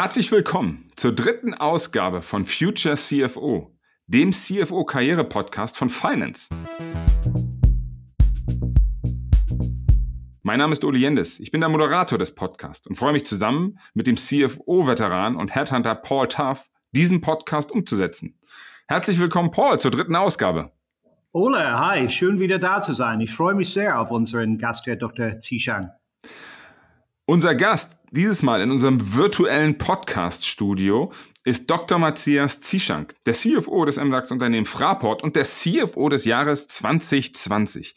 Herzlich willkommen zur dritten Ausgabe von Future CFO, dem CFO-Karriere-Podcast von Finance. Mein Name ist Uli Jendes. Ich bin der Moderator des Podcasts und freue mich zusammen mit dem CFO-Veteran und Headhunter Paul Tuff, diesen Podcast umzusetzen. Herzlich willkommen, Paul, zur dritten Ausgabe. Ole, hi, schön wieder da zu sein. Ich freue mich sehr auf unseren Gast, Herr Dr. Zishang. Unser Gast dieses Mal in unserem virtuellen Podcast-Studio ist Dr. Matthias Zieschank, der CFO des MDAX-Unternehmen Fraport und der CFO des Jahres 2020.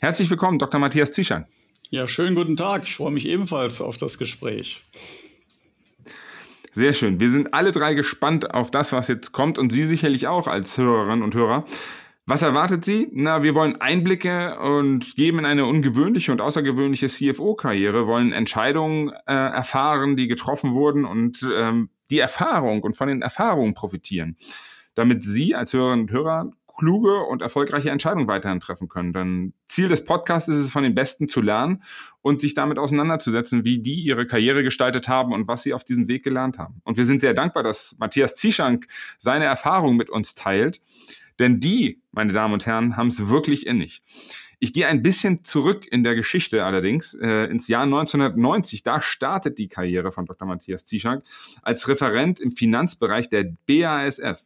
Herzlich willkommen, Dr. Matthias Zieschank. Ja, schönen guten Tag. Ich freue mich ebenfalls auf das Gespräch. Sehr schön. Wir sind alle drei gespannt auf das, was jetzt kommt und Sie sicherlich auch als Hörerinnen und Hörer. Was erwartet Sie? Na, wir wollen Einblicke und geben in eine ungewöhnliche und außergewöhnliche CFO-Karriere, wollen Entscheidungen äh, erfahren, die getroffen wurden und ähm, die Erfahrung und von den Erfahrungen profitieren, damit Sie als Hörerinnen und Hörer kluge und erfolgreiche Entscheidungen weiterhin treffen können. Denn Ziel des Podcasts ist es, von den Besten zu lernen und sich damit auseinanderzusetzen, wie die ihre Karriere gestaltet haben und was sie auf diesem Weg gelernt haben. Und wir sind sehr dankbar, dass Matthias Zieschank seine Erfahrung mit uns teilt. Denn die, meine Damen und Herren, haben es wirklich innig. Ich gehe ein bisschen zurück in der Geschichte allerdings, äh, ins Jahr 1990. Da startet die Karriere von Dr. Matthias Zieschank als Referent im Finanzbereich der BASF.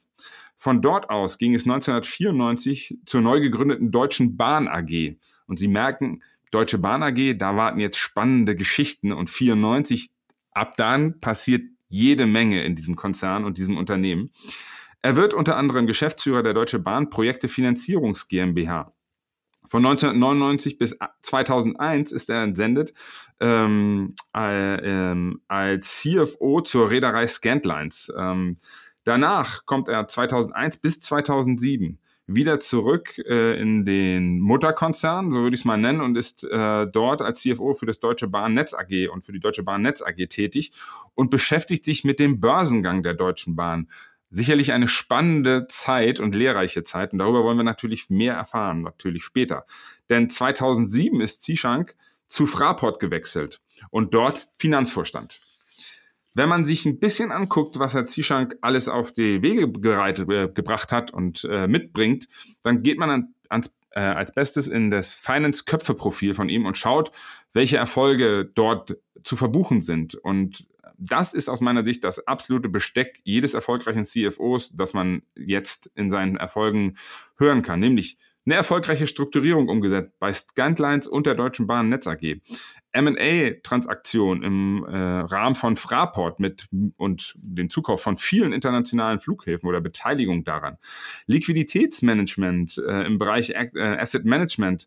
Von dort aus ging es 1994 zur neu gegründeten Deutschen Bahn AG. Und Sie merken, Deutsche Bahn AG, da warten jetzt spannende Geschichten und 94, ab dann passiert jede Menge in diesem Konzern und diesem Unternehmen. Er wird unter anderem Geschäftsführer der Deutsche Bahn Projekte Finanzierungs GmbH. Von 1999 bis 2001 ist er entsendet ähm, äh, als CFO zur Reederei Scantlines. Ähm, danach kommt er 2001 bis 2007 wieder zurück äh, in den Mutterkonzern, so würde ich es mal nennen, und ist äh, dort als CFO für das Deutsche Bahn Netz AG und für die Deutsche Bahn Netz AG tätig und beschäftigt sich mit dem Börsengang der Deutschen Bahn sicherlich eine spannende Zeit und lehrreiche Zeit. Und darüber wollen wir natürlich mehr erfahren, natürlich später. Denn 2007 ist Zishank zu Fraport gewechselt und dort Finanzvorstand. Wenn man sich ein bisschen anguckt, was Herr Zishank alles auf die Wege bereitet, äh, gebracht hat und äh, mitbringt, dann geht man an, ans, äh, als Bestes in das Finance-Köpfe-Profil von ihm und schaut, welche Erfolge dort zu verbuchen sind. Und das ist aus meiner Sicht das absolute Besteck jedes erfolgreichen CFOs, das man jetzt in seinen Erfolgen hören kann, nämlich eine erfolgreiche Strukturierung umgesetzt bei Scantlines und der Deutschen Bahn Netz AG. M&A-Transaktion im äh, Rahmen von Fraport mit und dem Zukauf von vielen internationalen Flughäfen oder Beteiligung daran. Liquiditätsmanagement äh, im Bereich äh, Asset Management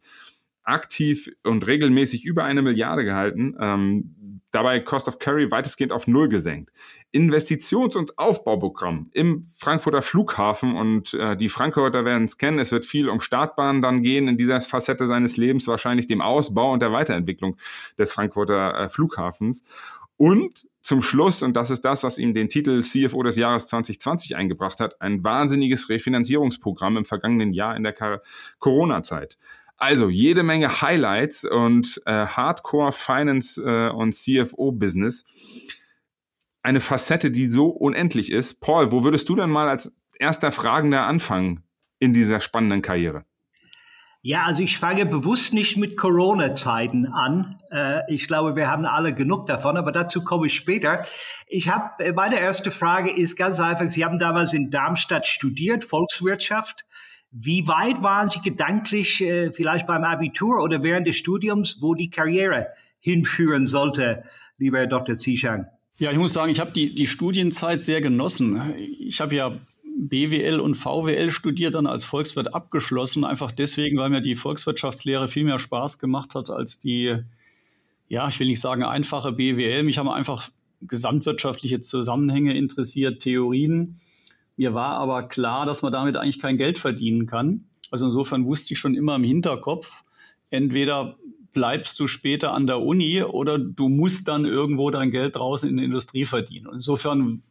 aktiv und regelmäßig über eine Milliarde gehalten, ähm, dabei Cost of Carry weitestgehend auf Null gesenkt. Investitions- und Aufbauprogramm im Frankfurter Flughafen und äh, die Frankfurter werden es kennen, es wird viel um Startbahnen dann gehen in dieser Facette seines Lebens, wahrscheinlich dem Ausbau und der Weiterentwicklung des Frankfurter äh, Flughafens. Und zum Schluss, und das ist das, was ihm den Titel CFO des Jahres 2020 eingebracht hat, ein wahnsinniges Refinanzierungsprogramm im vergangenen Jahr in der Corona-Zeit. Also jede Menge Highlights und äh, Hardcore Finance äh, und CFO Business. Eine Facette, die so unendlich ist. Paul, wo würdest du denn mal als erster Fragender anfangen in dieser spannenden Karriere? Ja, also ich fange bewusst nicht mit Corona-Zeiten an. Äh, ich glaube, wir haben alle genug davon, aber dazu komme ich später. Ich habe, äh, meine erste Frage ist ganz einfach, Sie haben damals in Darmstadt studiert, Volkswirtschaft. Wie weit waren Sie gedanklich äh, vielleicht beim Abitur oder während des Studiums, wo die Karriere hinführen sollte, lieber Herr Dr. Zishang? Ja, ich muss sagen, ich habe die, die Studienzeit sehr genossen. Ich habe ja BWL und VWL studiert, dann als Volkswirt abgeschlossen, einfach deswegen, weil mir die Volkswirtschaftslehre viel mehr Spaß gemacht hat als die, ja, ich will nicht sagen einfache BWL. Mich haben einfach gesamtwirtschaftliche Zusammenhänge interessiert, Theorien. Mir war aber klar, dass man damit eigentlich kein Geld verdienen kann. Also insofern wusste ich schon immer im Hinterkopf, entweder bleibst du später an der Uni oder du musst dann irgendwo dein Geld draußen in der Industrie verdienen. Und insofern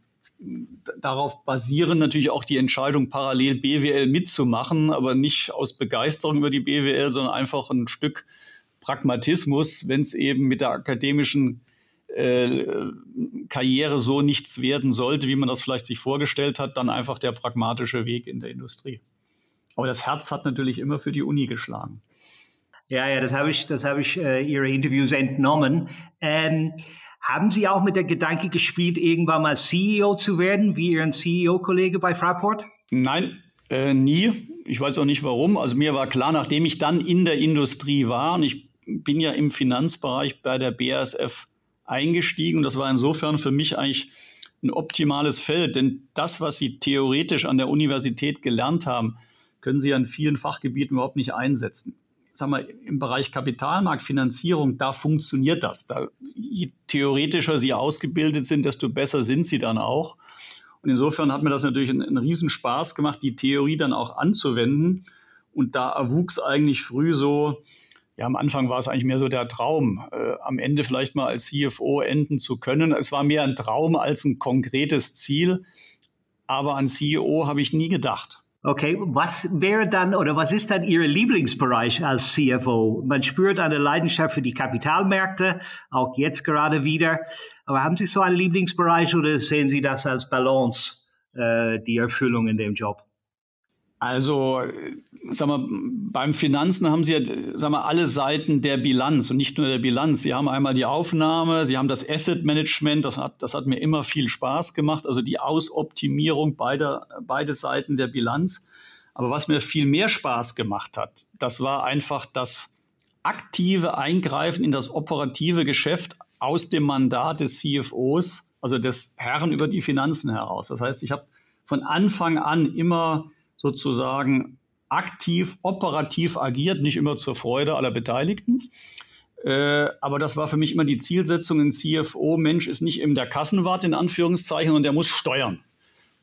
darauf basieren natürlich auch die Entscheidung, parallel BWL mitzumachen, aber nicht aus Begeisterung über die BWL, sondern einfach ein Stück Pragmatismus, wenn es eben mit der akademischen äh, Karriere so nichts werden sollte, wie man das vielleicht sich vorgestellt hat, dann einfach der pragmatische Weg in der Industrie. Aber das Herz hat natürlich immer für die Uni geschlagen. Ja, ja, das habe ich, das habe ich äh, Ihre Interviews entnommen. Ähm, haben Sie auch mit der Gedanke gespielt, irgendwann mal CEO zu werden, wie Ihren CEO-Kollege bei Fraport? Nein, äh, nie. Ich weiß auch nicht warum. Also mir war klar, nachdem ich dann in der Industrie war und ich bin ja im Finanzbereich bei der BASF eingestiegen und das war insofern für mich eigentlich ein optimales Feld, denn das, was Sie theoretisch an der Universität gelernt haben, können Sie an vielen Fachgebieten überhaupt nicht einsetzen sag mal, im Bereich Kapitalmarktfinanzierung, da funktioniert das. Da, je theoretischer sie ausgebildet sind, desto besser sind sie dann auch. Und insofern hat mir das natürlich einen, einen Riesenspaß gemacht, die Theorie dann auch anzuwenden. Und da erwuchs eigentlich früh so, ja, am Anfang war es eigentlich mehr so der Traum, äh, am Ende vielleicht mal als CFO enden zu können. Es war mehr ein Traum als ein konkretes Ziel. Aber an CEO habe ich nie gedacht. Okay, was wäre dann oder was ist dann Ihr Lieblingsbereich als CFO? Man spürt eine Leidenschaft für die Kapitalmärkte, auch jetzt gerade wieder. Aber haben Sie so einen Lieblingsbereich oder sehen Sie das als Balance, äh, die Erfüllung in dem Job? Also, sag mal, beim Finanzen haben Sie ja, sag mal, alle Seiten der Bilanz und nicht nur der Bilanz. Sie haben einmal die Aufnahme, Sie haben das Asset Management, das hat, das hat mir immer viel Spaß gemacht, also die Ausoptimierung beider, beide Seiten der Bilanz. Aber was mir viel mehr Spaß gemacht hat, das war einfach das aktive Eingreifen in das operative Geschäft aus dem Mandat des CFOs, also des Herrn über die Finanzen heraus. Das heißt, ich habe von Anfang an immer sozusagen aktiv, operativ agiert, nicht immer zur Freude aller Beteiligten. Äh, aber das war für mich immer die Zielsetzung. Ein CFO, Mensch, ist nicht eben der Kassenwart in Anführungszeichen, und der muss steuern.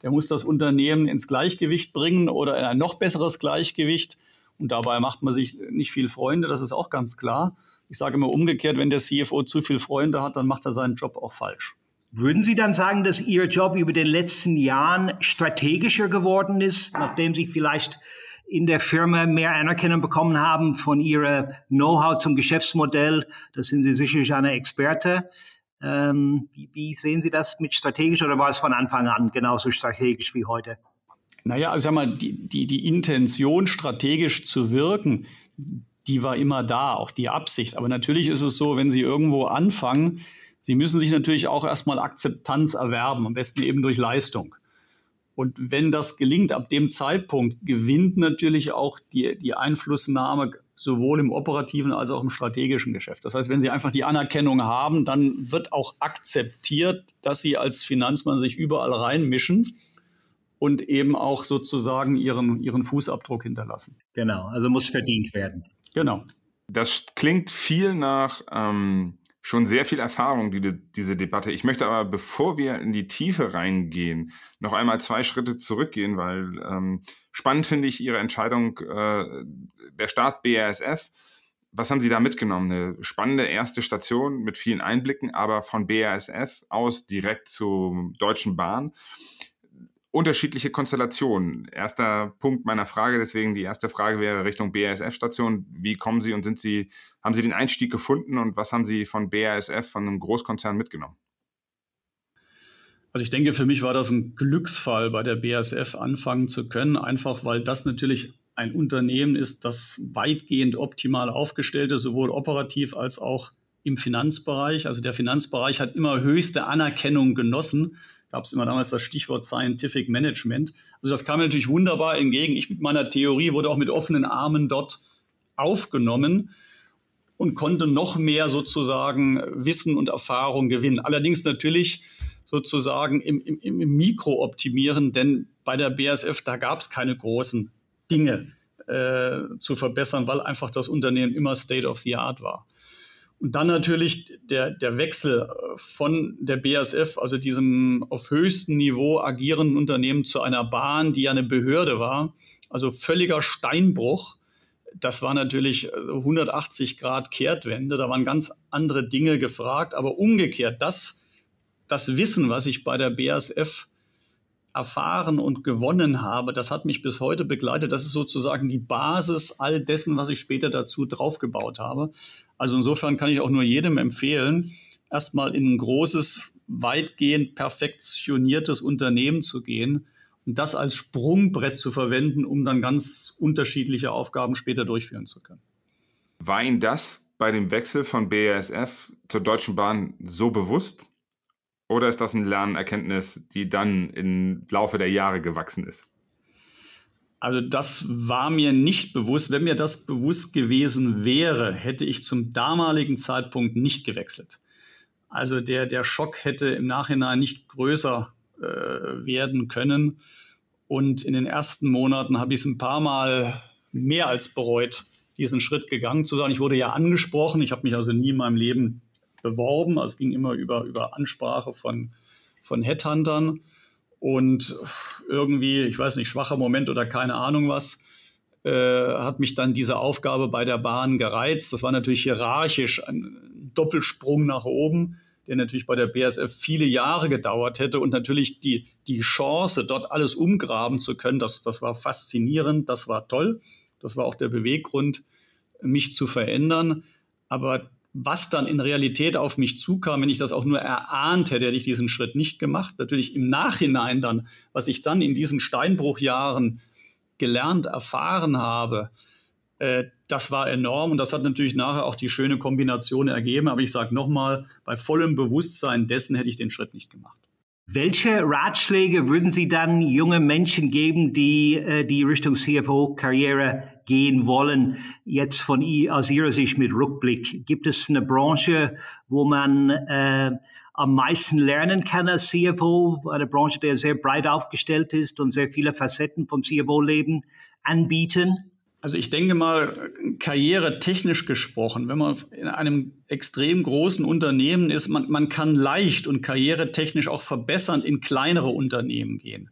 Der muss das Unternehmen ins Gleichgewicht bringen oder in ein noch besseres Gleichgewicht. Und dabei macht man sich nicht viel Freunde, das ist auch ganz klar. Ich sage immer umgekehrt, wenn der CFO zu viel Freunde hat, dann macht er seinen Job auch falsch. Würden Sie dann sagen, dass Ihr Job über den letzten Jahren strategischer geworden ist, nachdem Sie vielleicht in der Firma mehr Anerkennung bekommen haben von Ihrem Know-how zum Geschäftsmodell? Da sind Sie sicherlich eine Experte. Ähm, wie, wie, sehen Sie das mit strategisch oder war es von Anfang an genauso strategisch wie heute? Naja, also sag mal, die, die, die Intention, strategisch zu wirken, die war immer da, auch die Absicht. Aber natürlich ist es so, wenn Sie irgendwo anfangen, Sie müssen sich natürlich auch erstmal Akzeptanz erwerben, am besten eben durch Leistung. Und wenn das gelingt, ab dem Zeitpunkt gewinnt natürlich auch die, die Einflussnahme sowohl im operativen als auch im strategischen Geschäft. Das heißt, wenn Sie einfach die Anerkennung haben, dann wird auch akzeptiert, dass Sie als Finanzmann sich überall reinmischen und eben auch sozusagen Ihren, Ihren Fußabdruck hinterlassen. Genau, also muss verdient werden. Genau. Das klingt viel nach ähm, schon sehr viel Erfahrung, die, diese Debatte. Ich möchte aber, bevor wir in die Tiefe reingehen, noch einmal zwei Schritte zurückgehen, weil ähm, spannend finde ich Ihre Entscheidung, äh, der Start BASF. Was haben Sie da mitgenommen? Eine spannende erste Station mit vielen Einblicken, aber von BASF aus direkt zur Deutschen Bahn unterschiedliche Konstellationen. Erster Punkt meiner Frage, deswegen die erste Frage wäre Richtung BASF-Station. Wie kommen Sie und sind Sie, haben Sie den Einstieg gefunden und was haben Sie von BASF, von einem Großkonzern mitgenommen? Also ich denke, für mich war das ein Glücksfall, bei der BASF anfangen zu können, einfach weil das natürlich ein Unternehmen ist, das weitgehend optimal aufgestellt ist, sowohl operativ als auch im Finanzbereich. Also der Finanzbereich hat immer höchste Anerkennung genossen gab es immer damals das Stichwort Scientific Management. Also das kam mir natürlich wunderbar entgegen. Ich mit meiner Theorie wurde auch mit offenen Armen dort aufgenommen und konnte noch mehr sozusagen Wissen und Erfahrung gewinnen. Allerdings natürlich sozusagen im, im, im Mikro optimieren, denn bei der BASF, da gab es keine großen Dinge äh, zu verbessern, weil einfach das Unternehmen immer State of the Art war. Und dann natürlich der, der Wechsel äh, von der BASF, also diesem auf höchstem Niveau agierenden Unternehmen, zu einer Bahn, die ja eine Behörde war. Also völliger Steinbruch. Das war natürlich 180 äh, Grad Kehrtwende. Da waren ganz andere Dinge gefragt. Aber umgekehrt, das, das Wissen, was ich bei der BASF erfahren und gewonnen habe, das hat mich bis heute begleitet. Das ist sozusagen die Basis all dessen, was ich später dazu draufgebaut habe. Also insofern kann ich auch nur jedem empfehlen, erstmal in ein großes, weitgehend perfektioniertes Unternehmen zu gehen und das als Sprungbrett zu verwenden, um dann ganz unterschiedliche Aufgaben später durchführen zu können. War Ihnen das bei dem Wechsel von BASF zur Deutschen Bahn so bewusst? Oder ist das eine Lernerkenntnis, die dann im Laufe der Jahre gewachsen ist? Also das war mir nicht bewusst. Wenn mir das bewusst gewesen wäre, hätte ich zum damaligen Zeitpunkt nicht gewechselt. Also der, der Schock hätte im Nachhinein nicht größer äh, werden können. Und in den ersten Monaten habe ich es ein paar Mal mehr als bereut, diesen Schritt gegangen zu sein. Ich wurde ja angesprochen. Ich habe mich also nie in meinem Leben beworben. Also es ging immer über, über Ansprache von, von Headhuntern. Und irgendwie, ich weiß nicht, schwacher Moment oder keine Ahnung was, äh, hat mich dann diese Aufgabe bei der Bahn gereizt. Das war natürlich hierarchisch ein Doppelsprung nach oben, der natürlich bei der BSF viele Jahre gedauert hätte und natürlich die, die Chance, dort alles umgraben zu können, das, das war faszinierend, das war toll. Das war auch der Beweggrund, mich zu verändern. Aber was dann in Realität auf mich zukam, wenn ich das auch nur erahnt hätte, hätte ich diesen Schritt nicht gemacht. Natürlich im Nachhinein dann, was ich dann in diesen Steinbruchjahren gelernt, erfahren habe, äh, das war enorm und das hat natürlich nachher auch die schöne Kombination ergeben. Aber ich sage nochmal, bei vollem Bewusstsein dessen hätte ich den Schritt nicht gemacht. Welche Ratschläge würden Sie dann junge Menschen geben, die äh, die Richtung CFO-Karriere gehen wollen, jetzt von aus Ihrer Sicht mit Rückblick? Gibt es eine Branche, wo man äh, am meisten lernen kann als CFO, eine Branche, die sehr breit aufgestellt ist und sehr viele Facetten vom CFO-Leben anbieten? Also ich denke mal, karriere technisch gesprochen, wenn man in einem extrem großen Unternehmen ist, man, man kann leicht und karrieretechnisch auch verbessernd in kleinere Unternehmen gehen.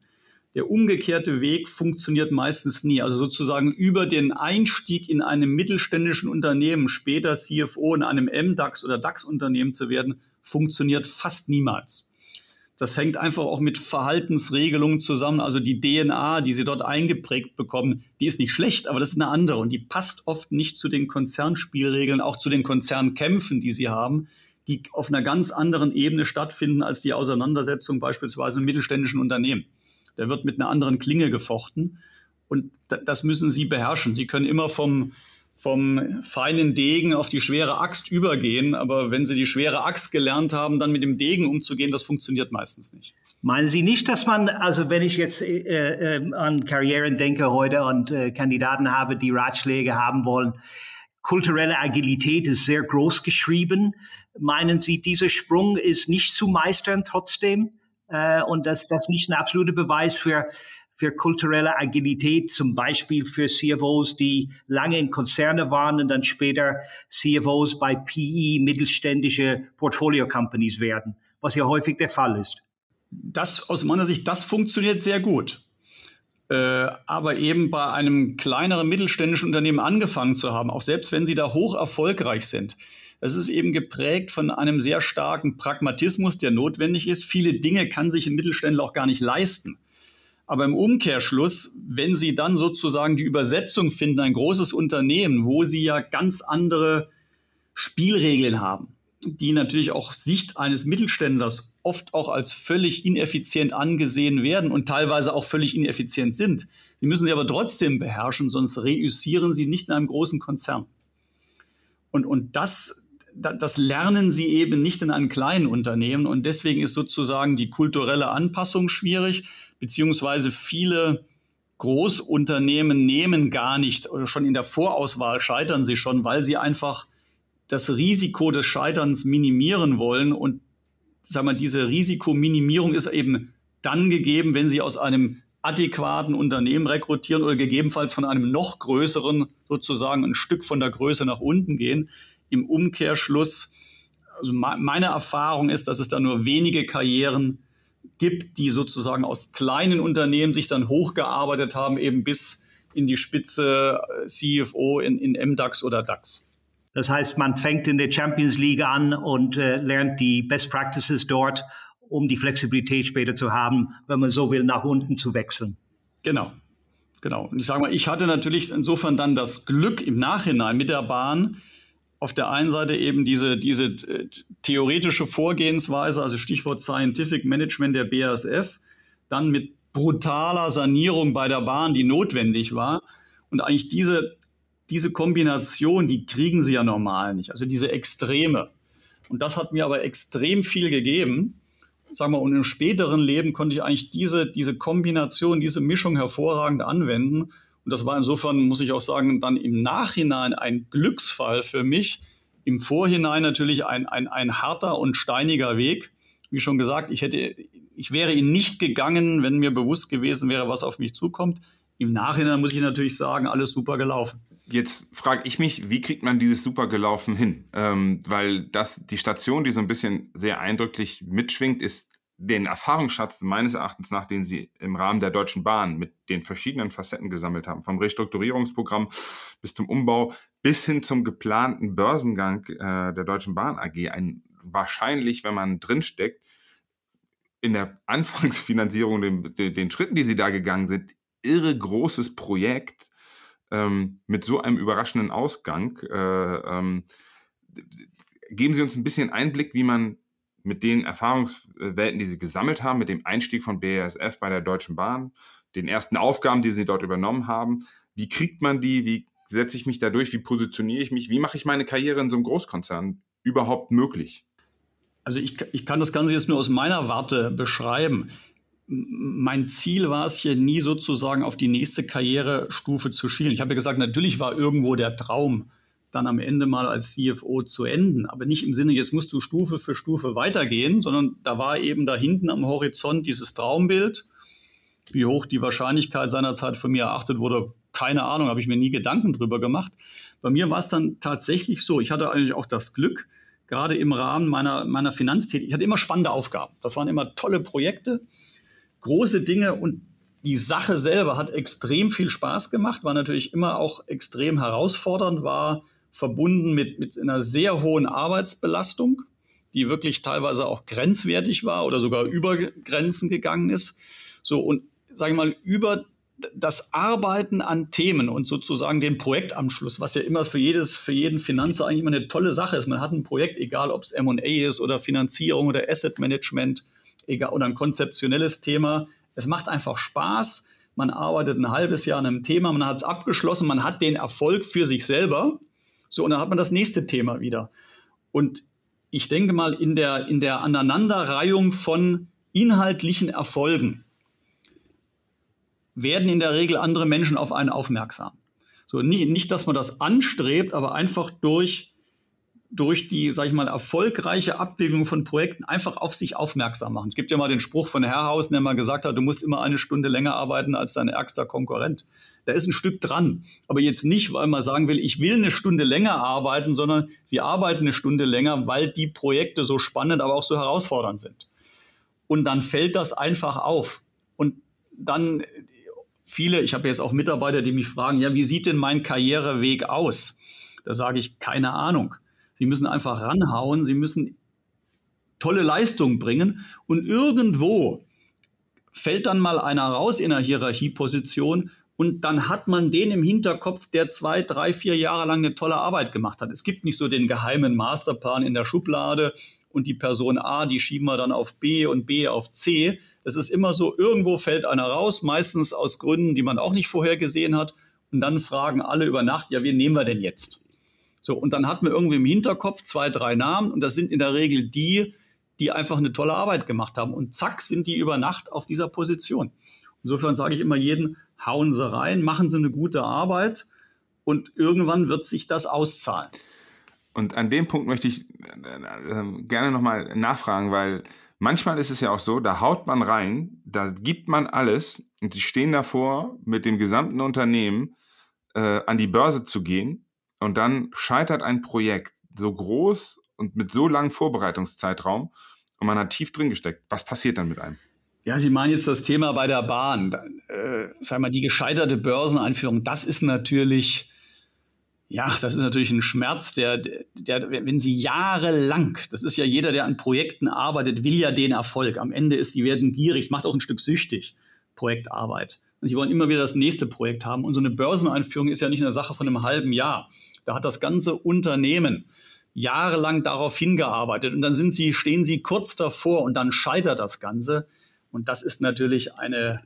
Der umgekehrte Weg funktioniert meistens nie. Also sozusagen über den Einstieg in einem mittelständischen Unternehmen, später CFO in einem MDAX oder DAX-Unternehmen zu werden, funktioniert fast niemals. Das hängt einfach auch mit Verhaltensregelungen zusammen. Also die DNA, die sie dort eingeprägt bekommen, die ist nicht schlecht, aber das ist eine andere und die passt oft nicht zu den Konzernspielregeln, auch zu den Konzernkämpfen, die sie haben, die auf einer ganz anderen Ebene stattfinden als die Auseinandersetzung beispielsweise im mittelständischen Unternehmen. Da wird mit einer anderen Klinge gefochten und das müssen sie beherrschen. Sie können immer vom vom feinen Degen auf die schwere Axt übergehen. Aber wenn Sie die schwere Axt gelernt haben, dann mit dem Degen umzugehen, das funktioniert meistens nicht. Meinen Sie nicht, dass man, also wenn ich jetzt äh, äh, an Karrieren denke heute und äh, Kandidaten habe, die Ratschläge haben wollen, kulturelle Agilität ist sehr groß geschrieben. Meinen Sie, dieser Sprung ist nicht zu meistern trotzdem? Äh, und dass das nicht ein absoluter Beweis für für kulturelle Agilität, zum Beispiel für CFOs, die lange in Konzerne waren und dann später CFOs bei PE, mittelständische Portfolio-Companies werden, was ja häufig der Fall ist. Das aus meiner Sicht, das funktioniert sehr gut. Äh, aber eben bei einem kleineren mittelständischen Unternehmen angefangen zu haben, auch selbst wenn sie da hoch erfolgreich sind, es ist eben geprägt von einem sehr starken Pragmatismus, der notwendig ist. Viele Dinge kann sich ein Mittelständler auch gar nicht leisten. Aber im Umkehrschluss, wenn Sie dann sozusagen die Übersetzung finden, ein großes Unternehmen, wo Sie ja ganz andere Spielregeln haben, die natürlich auch Sicht eines Mittelständlers oft auch als völlig ineffizient angesehen werden und teilweise auch völlig ineffizient sind. Sie müssen sie aber trotzdem beherrschen, sonst reüssieren sie nicht in einem großen Konzern. Und, und das, das lernen sie eben nicht in einem kleinen Unternehmen. Und deswegen ist sozusagen die kulturelle Anpassung schwierig beziehungsweise viele Großunternehmen nehmen gar nicht oder schon in der Vorauswahl scheitern sie schon, weil sie einfach das Risiko des Scheiterns minimieren wollen. Und sagen wir, diese Risikominimierung ist eben dann gegeben, wenn sie aus einem adäquaten Unternehmen rekrutieren oder gegebenenfalls von einem noch größeren sozusagen ein Stück von der Größe nach unten gehen. Im Umkehrschluss, also meine Erfahrung ist, dass es da nur wenige Karrieren gibt, die sozusagen aus kleinen Unternehmen sich dann hochgearbeitet haben, eben bis in die Spitze äh, CFO in, in MDAX oder DAX. Das heißt, man fängt in der Champions League an und äh, lernt die Best Practices dort, um die Flexibilität später zu haben, wenn man so will, nach unten zu wechseln. Genau. Genau. Und ich sage mal, ich hatte natürlich insofern dann das Glück im Nachhinein mit der Bahn, auf der einen Seite eben diese, diese äh, theoretische Vorgehensweise, also Stichwort Scientific Management der BASF, dann mit brutaler Sanierung bei der Bahn, die notwendig war. Und eigentlich diese, diese Kombination, die kriegen sie ja normal nicht, also diese Extreme. Und das hat mir aber extrem viel gegeben. Sagen wir, und im späteren Leben konnte ich eigentlich diese, diese Kombination, diese Mischung hervorragend anwenden und das war insofern, muss ich auch sagen, dann im Nachhinein ein Glücksfall für mich. Im Vorhinein natürlich ein, ein, ein harter und steiniger Weg. Wie schon gesagt, ich hätte, ich wäre ihn nicht gegangen, wenn mir bewusst gewesen wäre, was auf mich zukommt. Im Nachhinein muss ich natürlich sagen, alles super gelaufen. Jetzt frage ich mich, wie kriegt man dieses super gelaufen hin? Ähm, weil das die Station, die so ein bisschen sehr eindrücklich mitschwingt, ist den Erfahrungsschatz meines Erachtens nach, den Sie im Rahmen der Deutschen Bahn mit den verschiedenen Facetten gesammelt haben, vom Restrukturierungsprogramm bis zum Umbau bis hin zum geplanten Börsengang äh, der Deutschen Bahn AG, ein wahrscheinlich, wenn man drinsteckt, in der Anfangsfinanzierung, den, den, Schritten, die Sie da gegangen sind, irre großes Projekt ähm, mit so einem überraschenden Ausgang. Äh, ähm, geben Sie uns ein bisschen Einblick, wie man mit den Erfahrungswelten, die sie gesammelt haben, mit dem Einstieg von BASF bei der Deutschen Bahn, den ersten Aufgaben, die sie dort übernommen haben. Wie kriegt man die? Wie setze ich mich da durch? Wie positioniere ich mich? Wie mache ich meine Karriere in so einem Großkonzern überhaupt möglich? Also ich, ich kann das Ganze jetzt nur aus meiner Warte beschreiben. Mein Ziel war es hier nie sozusagen auf die nächste Karrierestufe zu schielen. Ich habe ja gesagt, natürlich war irgendwo der Traum, dann am Ende mal als CFO zu enden. Aber nicht im Sinne, jetzt musst du Stufe für Stufe weitergehen, sondern da war eben da hinten am Horizont dieses Traumbild. Wie hoch die Wahrscheinlichkeit seinerzeit von mir erachtet wurde, keine Ahnung, habe ich mir nie Gedanken drüber gemacht. Bei mir war es dann tatsächlich so, ich hatte eigentlich auch das Glück, gerade im Rahmen meiner, meiner Finanztätigkeit, ich hatte immer spannende Aufgaben. Das waren immer tolle Projekte, große Dinge und die Sache selber hat extrem viel Spaß gemacht, war natürlich immer auch extrem herausfordernd, war verbunden mit, mit einer sehr hohen Arbeitsbelastung, die wirklich teilweise auch grenzwertig war oder sogar über Grenzen gegangen ist. So und sage ich mal über das Arbeiten an Themen und sozusagen den Projektanschluss, was ja immer für jedes, für jeden Finanzer eigentlich immer eine tolle Sache ist. Man hat ein Projekt, egal ob es M&A ist oder Finanzierung oder Asset Management, egal, oder ein konzeptionelles Thema. Es macht einfach Spaß. Man arbeitet ein halbes Jahr an einem Thema, man hat es abgeschlossen, man hat den Erfolg für sich selber so, und dann hat man das nächste Thema wieder. Und ich denke mal, in der, in der Aneinanderreihung von inhaltlichen Erfolgen werden in der Regel andere Menschen auf einen aufmerksam. So, nicht, nicht, dass man das anstrebt, aber einfach durch, durch die, sag ich mal, erfolgreiche Abwicklung von Projekten einfach auf sich aufmerksam machen. Es gibt ja mal den Spruch von Herrhausen, der mal gesagt hat, du musst immer eine Stunde länger arbeiten als dein ärgster Konkurrent da ist ein Stück dran. Aber jetzt nicht, weil man sagen will, ich will eine Stunde länger arbeiten, sondern sie arbeiten eine Stunde länger, weil die Projekte so spannend, aber auch so herausfordernd sind. Und dann fällt das einfach auf. Und dann viele, ich habe jetzt auch Mitarbeiter, die mich fragen, ja, wie sieht denn mein Karriereweg aus? Da sage ich, keine Ahnung. Sie müssen einfach ranhauen, sie müssen tolle Leistung bringen und irgendwo fällt dann mal einer raus in einer Hierarchieposition und dann hat man den im Hinterkopf, der zwei, drei, vier Jahre lang eine tolle Arbeit gemacht hat. Es gibt nicht so den geheimen Masterplan in der Schublade und die Person A, die schieben wir dann auf B und B auf C. Es ist immer so, irgendwo fällt einer raus, meistens aus Gründen, die man auch nicht vorher gesehen hat. Und dann fragen alle über Nacht, ja, wen nehmen wir denn jetzt? So, und dann hat man irgendwie im Hinterkopf zwei, drei Namen und das sind in der Regel die, die einfach eine tolle Arbeit gemacht haben. Und zack, sind die über Nacht auf dieser Position. Insofern sage ich immer jeden, hauen sie rein, machen sie eine gute Arbeit und irgendwann wird sich das auszahlen. Und an dem Punkt möchte ich äh, äh, gerne nochmal nachfragen, weil manchmal ist es ja auch so, da haut man rein, da gibt man alles und sie stehen davor, mit dem gesamten Unternehmen äh, an die Börse zu gehen und dann scheitert ein Projekt so groß und mit so langem Vorbereitungszeitraum und man hat tief drin gesteckt. Was passiert dann mit einem? Ja, Sie meinen jetzt das Thema bei der Bahn. Äh, sag mal, die gescheiterte Börseneinführung, das ist natürlich, ja, das ist natürlich ein Schmerz, der, der, wenn Sie jahrelang, das ist ja jeder, der an Projekten arbeitet, will ja den Erfolg. Am Ende ist, die werden gierig, macht auch ein Stück süchtig, Projektarbeit. Und sie wollen immer wieder das nächste Projekt haben. Und so eine Börseneinführung ist ja nicht eine Sache von einem halben Jahr. Da hat das ganze Unternehmen jahrelang darauf hingearbeitet und dann sind sie, stehen sie kurz davor und dann scheitert das Ganze. Und das ist natürlich eine,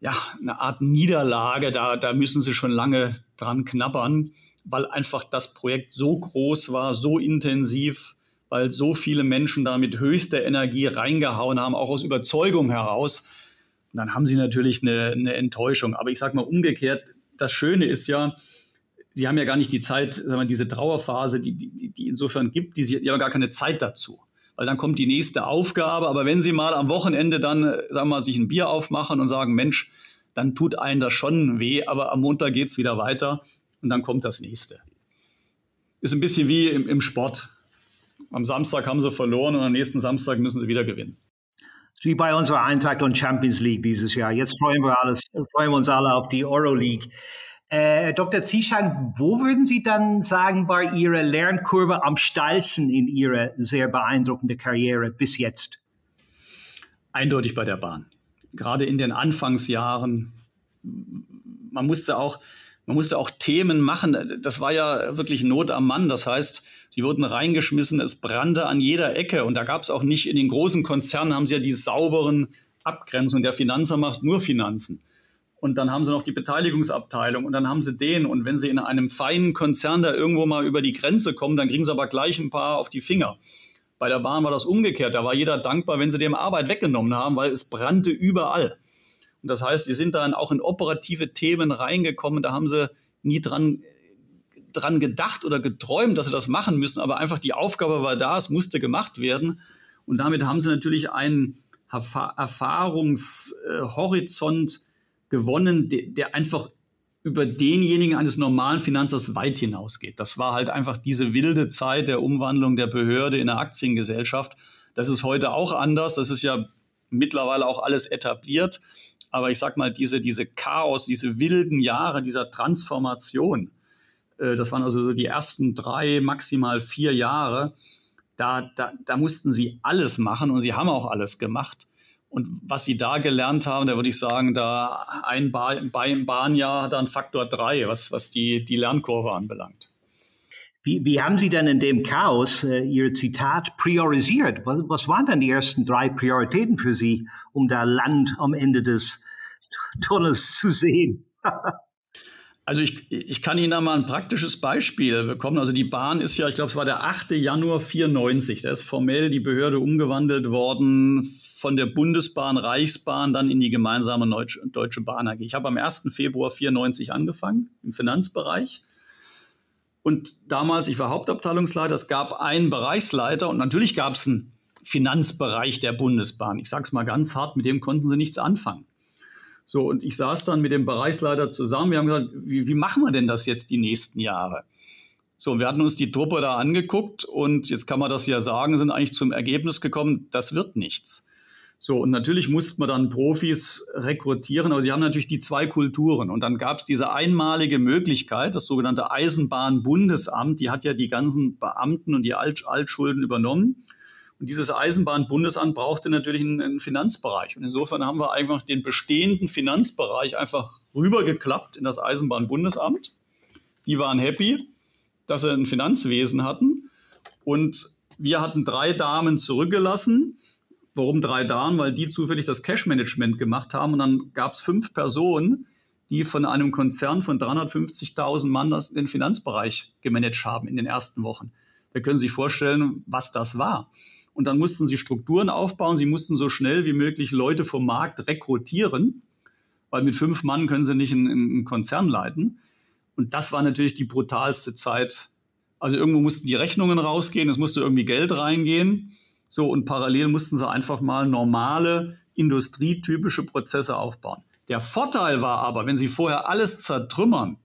ja, eine Art Niederlage. Da, da müssen sie schon lange dran knabbern, weil einfach das Projekt so groß war, so intensiv, weil so viele Menschen da mit höchster Energie reingehauen haben, auch aus Überzeugung heraus. Und dann haben sie natürlich eine, eine Enttäuschung. Aber ich sage mal umgekehrt, das Schöne ist ja, sie haben ja gar nicht die Zeit, sagen wir, diese Trauerphase, die, die, die insofern gibt, die, sie haben gar keine Zeit dazu. Weil dann kommt die nächste Aufgabe. Aber wenn Sie mal am Wochenende dann, sagen wir mal, sich ein Bier aufmachen und sagen, Mensch, dann tut einen das schon weh, aber am Montag geht es wieder weiter und dann kommt das nächste. Ist ein bisschen wie im, im Sport. Am Samstag haben sie verloren und am nächsten Samstag müssen sie wieder gewinnen wie bei unserer Eintracht und Champions League dieses Jahr. Jetzt freuen wir, alles, freuen wir uns alle auf die Euroleague. Äh, Dr. Zieschang, wo würden Sie dann sagen, war Ihre Lernkurve am steilsten in Ihrer sehr beeindruckenden Karriere bis jetzt? Eindeutig bei der Bahn. Gerade in den Anfangsjahren. Man musste auch, man musste auch Themen machen. Das war ja wirklich Not am Mann. Das heißt, sie wurden reingeschmissen, es brannte an jeder Ecke. Und da gab es auch nicht, in den großen Konzernen haben sie ja die sauberen Abgrenzungen. Der Finanzer macht nur Finanzen und dann haben sie noch die Beteiligungsabteilung und dann haben sie den. Und wenn sie in einem feinen Konzern da irgendwo mal über die Grenze kommen, dann kriegen sie aber gleich ein paar auf die Finger. Bei der Bahn war das umgekehrt. Da war jeder dankbar, wenn sie dem Arbeit weggenommen haben, weil es brannte überall. Und das heißt, die sind dann auch in operative Themen reingekommen. Da haben sie nie dran, dran gedacht oder geträumt, dass sie das machen müssen. Aber einfach die Aufgabe war da, es musste gemacht werden. Und damit haben sie natürlich einen Erfahrungshorizont gewonnen, der, einfach über denjenigen eines normalen Finanzers weit hinausgeht. Das war halt einfach diese wilde Zeit der Umwandlung der Behörde in eine Aktiengesellschaft. Das ist heute auch anders. Das ist ja mittlerweile auch alles etabliert. Aber ich sag mal, diese, diese Chaos, diese wilden Jahre dieser Transformation, äh, das waren also so die ersten drei, maximal vier Jahre, da, da, da mussten sie alles machen und sie haben auch alles gemacht. Und was sie da gelernt haben, da würde ich sagen, da ein, ba ein Bahnjahr hat dann Faktor drei, was, was die, die Lernkurve anbelangt. Wie, wie haben Sie denn in dem Chaos äh, Ihr Zitat priorisiert? Was, was waren denn die ersten drei Prioritäten für Sie, um da Land am Ende des Tunnels zu sehen? Also ich, ich kann Ihnen da mal ein praktisches Beispiel bekommen. Also die Bahn ist ja, ich glaube, es war der 8. Januar 94. Da ist formell die Behörde umgewandelt worden von der Bundesbahn, Reichsbahn, dann in die gemeinsame Deutsche Bahn AG. Ich habe am 1. Februar 94 angefangen im Finanzbereich. Und damals, ich war Hauptabteilungsleiter, es gab einen Bereichsleiter und natürlich gab es einen Finanzbereich der Bundesbahn. Ich sage es mal ganz hart, mit dem konnten sie nichts anfangen. So, und ich saß dann mit dem Bereichsleiter zusammen. Wir haben gesagt, wie, wie machen wir denn das jetzt die nächsten Jahre? So, wir hatten uns die Truppe da angeguckt und jetzt kann man das ja sagen, sind eigentlich zum Ergebnis gekommen, das wird nichts. So, und natürlich musste man dann Profis rekrutieren, aber sie haben natürlich die zwei Kulturen. Und dann gab es diese einmalige Möglichkeit, das sogenannte Eisenbahnbundesamt, die hat ja die ganzen Beamten und die Alt Altschulden übernommen. Und dieses Eisenbahnbundesamt brauchte natürlich einen, einen, Finanzbereich. Und insofern haben wir einfach den bestehenden Finanzbereich einfach rübergeklappt in das Eisenbahnbundesamt. Die waren happy, dass sie ein Finanzwesen hatten. Und wir hatten drei Damen zurückgelassen. Warum drei Damen? Weil die zufällig das Cash-Management gemacht haben. Und dann gab es fünf Personen, die von einem Konzern von 350.000 Mann den Finanzbereich gemanagt haben in den ersten Wochen. Da können Sie sich vorstellen, was das war. Und dann mussten sie Strukturen aufbauen. Sie mussten so schnell wie möglich Leute vom Markt rekrutieren, weil mit fünf Mann können sie nicht einen, einen Konzern leiten. Und das war natürlich die brutalste Zeit. Also irgendwo mussten die Rechnungen rausgehen, es musste irgendwie Geld reingehen. So, und parallel mussten sie einfach mal normale, industrietypische Prozesse aufbauen. Der Vorteil war aber, wenn sie vorher alles zertrümmern,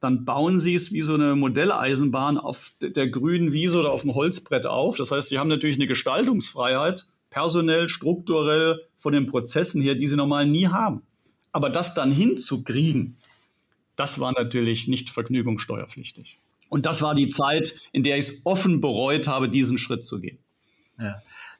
dann bauen sie es wie so eine Modelleisenbahn auf der grünen Wiese oder auf dem Holzbrett auf. Das heißt, sie haben natürlich eine Gestaltungsfreiheit, personell, strukturell, von den Prozessen her, die sie normal nie haben. Aber das dann hinzukriegen, das war natürlich nicht vergnügungssteuerpflichtig. Und das war die Zeit, in der ich es offen bereut habe, diesen Schritt zu gehen. Ja.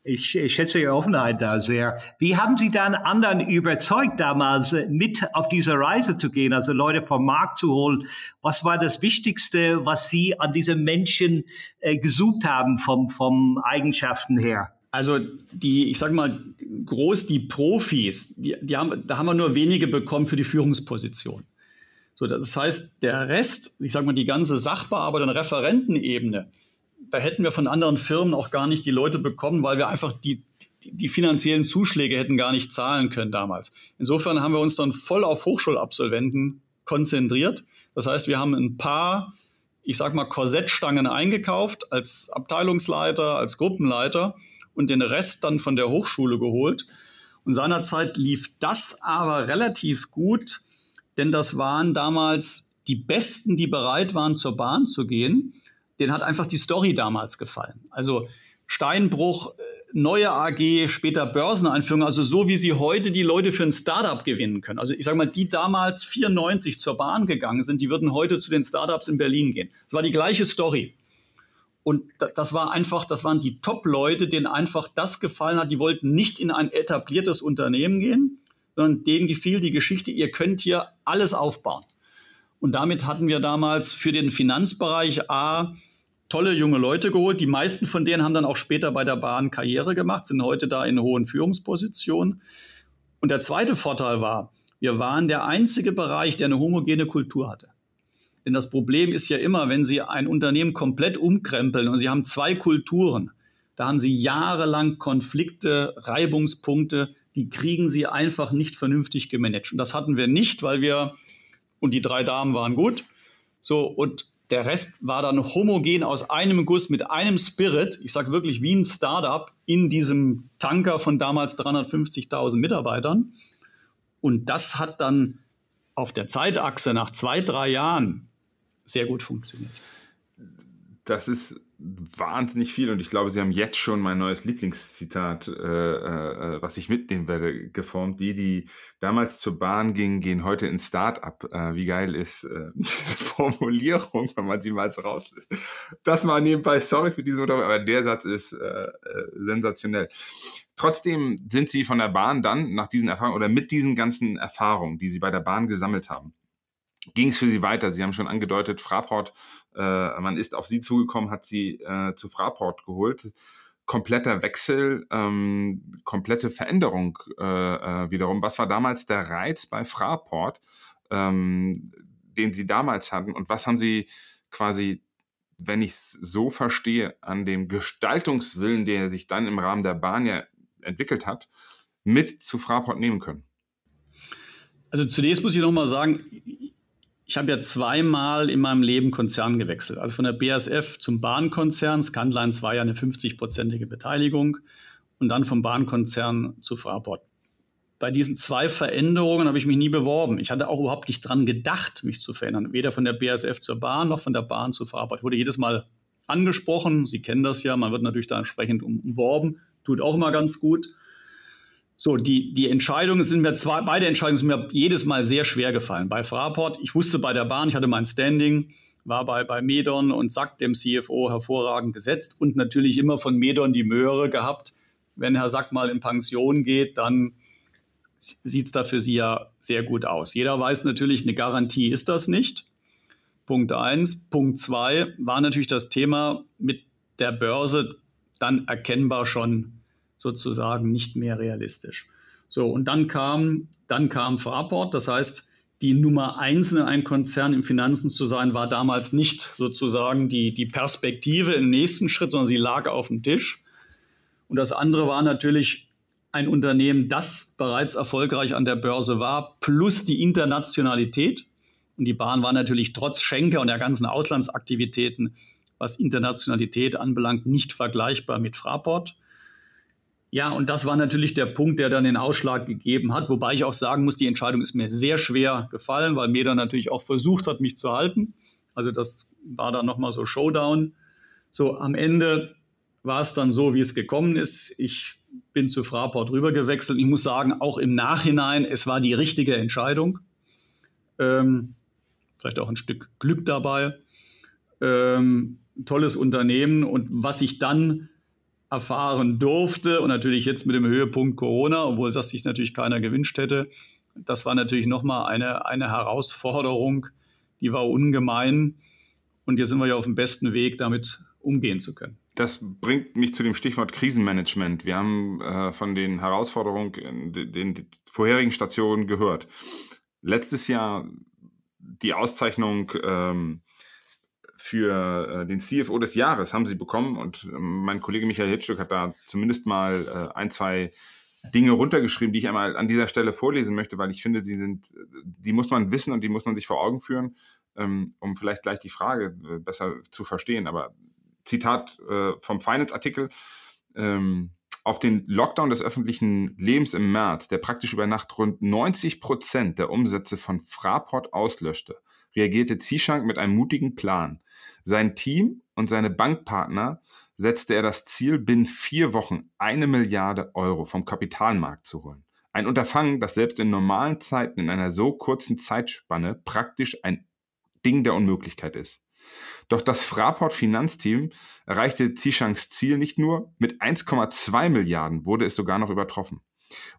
Ich, ich schätze Ihre Offenheit da sehr. Wie haben Sie dann anderen überzeugt, damals mit auf diese Reise zu gehen, also Leute vom Markt zu holen? Was war das Wichtigste, was Sie an diesen Menschen äh, gesucht haben vom, vom Eigenschaften her? Also die, ich sage mal, groß die Profis, die, die haben, da haben wir nur wenige bekommen für die Führungsposition. So, das heißt, der Rest, ich sage mal, die ganze Sachbearbeiter- und Referentenebene, da hätten wir von anderen Firmen auch gar nicht die Leute bekommen, weil wir einfach die, die, finanziellen Zuschläge hätten gar nicht zahlen können damals. Insofern haben wir uns dann voll auf Hochschulabsolventen konzentriert. Das heißt, wir haben ein paar, ich sag mal, Korsettstangen eingekauft als Abteilungsleiter, als Gruppenleiter und den Rest dann von der Hochschule geholt. Und seinerzeit lief das aber relativ gut, denn das waren damals die Besten, die bereit waren, zur Bahn zu gehen den hat einfach die Story damals gefallen. Also Steinbruch, äh, neue AG, später Börseneinführung, also so wie sie heute die Leute für ein Startup gewinnen können. Also ich sage mal, die damals 94 zur Bahn gegangen sind, die würden heute zu den Startups in Berlin gehen. Das war die gleiche Story. Und das war einfach, das waren die Top-Leute, denen einfach das gefallen hat. Die wollten nicht in ein etabliertes Unternehmen gehen, sondern denen gefiel die Geschichte, ihr könnt hier alles aufbauen. Und damit hatten wir damals für den Finanzbereich A tolle junge Leute geholt. Die meisten von denen haben dann auch später bei der Bahn Karriere gemacht, sind heute da in hohen Führungspositionen. Und der zweite Vorteil war, wir waren der einzige Bereich, der eine homogene Kultur hatte. Denn das Problem ist ja immer, wenn Sie ein Unternehmen komplett umkrempeln und Sie haben zwei Kulturen, da haben Sie jahrelang Konflikte, Reibungspunkte, die kriegen Sie einfach nicht vernünftig gemanagt. Und das hatten wir nicht, weil wir und die drei Damen waren gut. So, und der Rest war dann homogen aus einem Guss mit einem Spirit. Ich sage wirklich wie ein Startup in diesem Tanker von damals 350.000 Mitarbeitern. Und das hat dann auf der Zeitachse nach zwei, drei Jahren sehr gut funktioniert. Das ist wahnsinnig viel und ich glaube, Sie haben jetzt schon mein neues Lieblingszitat, äh, äh, was ich mitnehmen werde, geformt. Die, die damals zur Bahn gingen, gehen heute ins Start-up. Äh, wie geil ist äh, diese Formulierung, wenn man sie mal so rauslässt. Das mal nebenbei, sorry für diese Unterbrechung, aber der Satz ist äh, äh, sensationell. Trotzdem sind Sie von der Bahn dann nach diesen Erfahrungen oder mit diesen ganzen Erfahrungen, die Sie bei der Bahn gesammelt haben, ging es für Sie weiter? Sie haben schon angedeutet, Fraport, äh, man ist auf Sie zugekommen, hat Sie äh, zu Fraport geholt. Kompletter Wechsel, ähm, komplette Veränderung äh, äh, wiederum. Was war damals der Reiz bei Fraport, ähm, den Sie damals hatten? Und was haben Sie quasi, wenn ich es so verstehe, an dem Gestaltungswillen, der sich dann im Rahmen der Bahn ja entwickelt hat, mit zu Fraport nehmen können? Also zunächst muss ich noch mal sagen, ich habe ja zweimal in meinem Leben Konzern gewechselt. Also von der BASF zum Bahnkonzern. Scandlines war ja eine 50-prozentige Beteiligung. Und dann vom Bahnkonzern zu Fraport. Bei diesen zwei Veränderungen habe ich mich nie beworben. Ich hatte auch überhaupt nicht dran gedacht, mich zu verändern. Weder von der BASF zur Bahn noch von der Bahn zu Fraport. Ich wurde jedes Mal angesprochen. Sie kennen das ja. Man wird natürlich da entsprechend umworben. Tut auch immer ganz gut. So, die, die Entscheidungen sind mir zwei, beide Entscheidungen sind mir jedes Mal sehr schwer gefallen. Bei Fraport, ich wusste bei der Bahn, ich hatte mein Standing, war bei, bei Medon und Sack, dem CFO, hervorragend gesetzt und natürlich immer von Medon die Möhre gehabt. Wenn Herr Sack mal in Pension geht, dann sieht es da für Sie ja sehr gut aus. Jeder weiß natürlich, eine Garantie ist das nicht. Punkt eins. Punkt zwei war natürlich das Thema mit der Börse dann erkennbar schon sozusagen nicht mehr realistisch. So, und dann kam, dann kam Fraport, das heißt, die Nummer eins in einem Konzern im Finanzen zu sein, war damals nicht sozusagen die, die Perspektive im nächsten Schritt, sondern sie lag auf dem Tisch. Und das andere war natürlich ein Unternehmen, das bereits erfolgreich an der Börse war, plus die Internationalität. Und die Bahn war natürlich trotz Schenker und der ganzen Auslandsaktivitäten, was Internationalität anbelangt, nicht vergleichbar mit Fraport. Ja, und das war natürlich der Punkt, der dann den Ausschlag gegeben hat. Wobei ich auch sagen muss, die Entscheidung ist mir sehr schwer gefallen, weil Meda natürlich auch versucht hat, mich zu halten. Also das war dann nochmal so Showdown. So am Ende war es dann so, wie es gekommen ist. Ich bin zu Fraport rübergewechselt. Ich muss sagen, auch im Nachhinein, es war die richtige Entscheidung. Ähm, vielleicht auch ein Stück Glück dabei. Ähm, tolles Unternehmen. Und was ich dann erfahren durfte und natürlich jetzt mit dem Höhepunkt Corona, obwohl das sich natürlich keiner gewünscht hätte, das war natürlich nochmal eine, eine Herausforderung, die war ungemein. Und jetzt sind wir ja auf dem besten Weg, damit umgehen zu können. Das bringt mich zu dem Stichwort Krisenmanagement. Wir haben äh, von den Herausforderungen in den vorherigen Stationen gehört. Letztes Jahr die Auszeichnung ähm, für äh, den CFO des Jahres haben sie bekommen und äh, mein Kollege Michael Hitzstück hat da zumindest mal äh, ein, zwei Dinge runtergeschrieben, die ich einmal an dieser Stelle vorlesen möchte, weil ich finde, sie sind, die muss man wissen und die muss man sich vor Augen führen, ähm, um vielleicht gleich die Frage äh, besser zu verstehen. Aber Zitat äh, vom Finance-Artikel. Ähm, auf den Lockdown des öffentlichen Lebens im März, der praktisch über Nacht rund 90 Prozent der Umsätze von Fraport auslöschte, reagierte Zishank mit einem mutigen Plan. Sein Team und seine Bankpartner setzte er das Ziel, binnen vier Wochen eine Milliarde Euro vom Kapitalmarkt zu holen. Ein Unterfangen, das selbst in normalen Zeiten in einer so kurzen Zeitspanne praktisch ein Ding der Unmöglichkeit ist. Doch das Fraport Finanzteam erreichte Zishangs Ziel nicht nur, mit 1,2 Milliarden wurde es sogar noch übertroffen.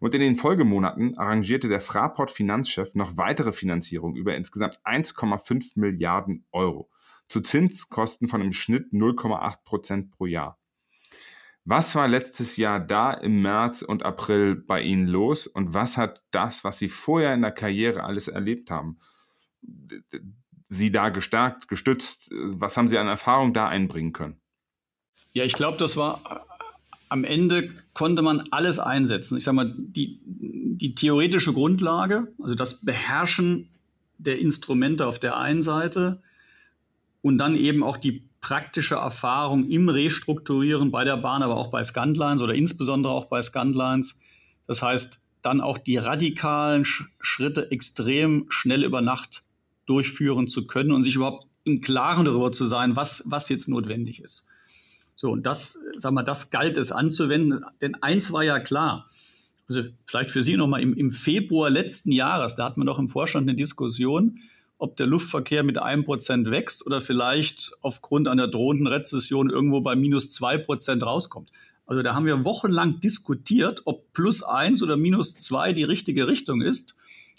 Und in den Folgemonaten arrangierte der Fraport Finanzchef noch weitere Finanzierung über insgesamt 1,5 Milliarden Euro zu Zinskosten von im Schnitt 0,8 Prozent pro Jahr. Was war letztes Jahr da im März und April bei Ihnen los und was hat das, was Sie vorher in der Karriere alles erlebt haben, Sie da gestärkt, gestützt? Was haben Sie an Erfahrung da einbringen können? Ja, ich glaube, das war am Ende konnte man alles einsetzen. Ich sage mal, die, die theoretische Grundlage, also das Beherrschen der Instrumente auf der einen Seite, und dann eben auch die praktische Erfahrung im Restrukturieren bei der Bahn, aber auch bei Scandlines oder insbesondere auch bei Scandlines. Das heißt, dann auch die radikalen Schritte extrem schnell über Nacht durchführen zu können und sich überhaupt im Klaren darüber zu sein, was, was jetzt notwendig ist. So, und das, sag mal, das galt es anzuwenden, denn eins war ja klar. Also vielleicht für Sie nochmal, im, im Februar letzten Jahres, da hatten wir noch im Vorstand eine Diskussion, ob der Luftverkehr mit einem Prozent wächst oder vielleicht aufgrund einer drohenden Rezession irgendwo bei minus zwei Prozent rauskommt. Also da haben wir wochenlang diskutiert, ob plus eins oder minus zwei die richtige Richtung ist.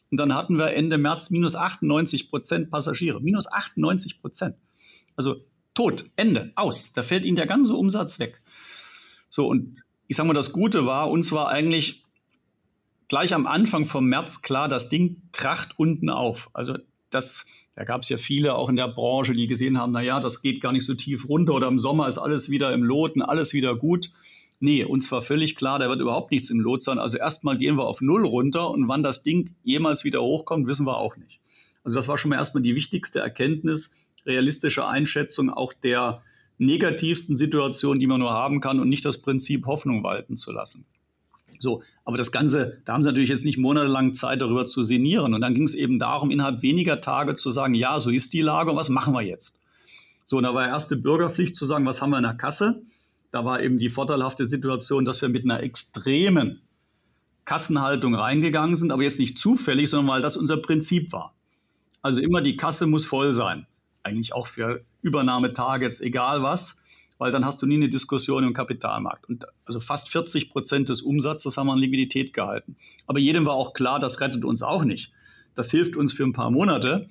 Und dann hatten wir Ende März minus 98 Prozent Passagiere. Minus 98 Prozent. Also tot, Ende, aus. Da fällt Ihnen der ganze Umsatz weg. So, und ich sage mal, das Gute war, uns war eigentlich gleich am Anfang vom März klar, das Ding kracht unten auf. Also das, da gab es ja viele auch in der Branche, die gesehen haben, naja, das geht gar nicht so tief runter oder im Sommer ist alles wieder im Loten, alles wieder gut. Nee, uns war völlig klar, da wird überhaupt nichts im Lot sein. Also erstmal gehen wir auf Null runter und wann das Ding jemals wieder hochkommt, wissen wir auch nicht. Also das war schon mal erstmal die wichtigste Erkenntnis, realistische Einschätzung auch der negativsten Situation, die man nur haben kann und nicht das Prinzip Hoffnung walten zu lassen. So, aber das Ganze, da haben sie natürlich jetzt nicht monatelang Zeit, darüber zu sinnieren. Und dann ging es eben darum, innerhalb weniger Tage zu sagen, ja, so ist die Lage und was machen wir jetzt? So, und da war erste Bürgerpflicht zu sagen, was haben wir in der Kasse? Da war eben die vorteilhafte Situation, dass wir mit einer extremen Kassenhaltung reingegangen sind, aber jetzt nicht zufällig, sondern weil das unser Prinzip war. Also immer die Kasse muss voll sein. Eigentlich auch für Übernahmetargets, egal was weil dann hast du nie eine Diskussion im Kapitalmarkt. Und also fast 40 Prozent des Umsatzes haben wir an Liquidität gehalten. Aber jedem war auch klar, das rettet uns auch nicht. Das hilft uns für ein paar Monate.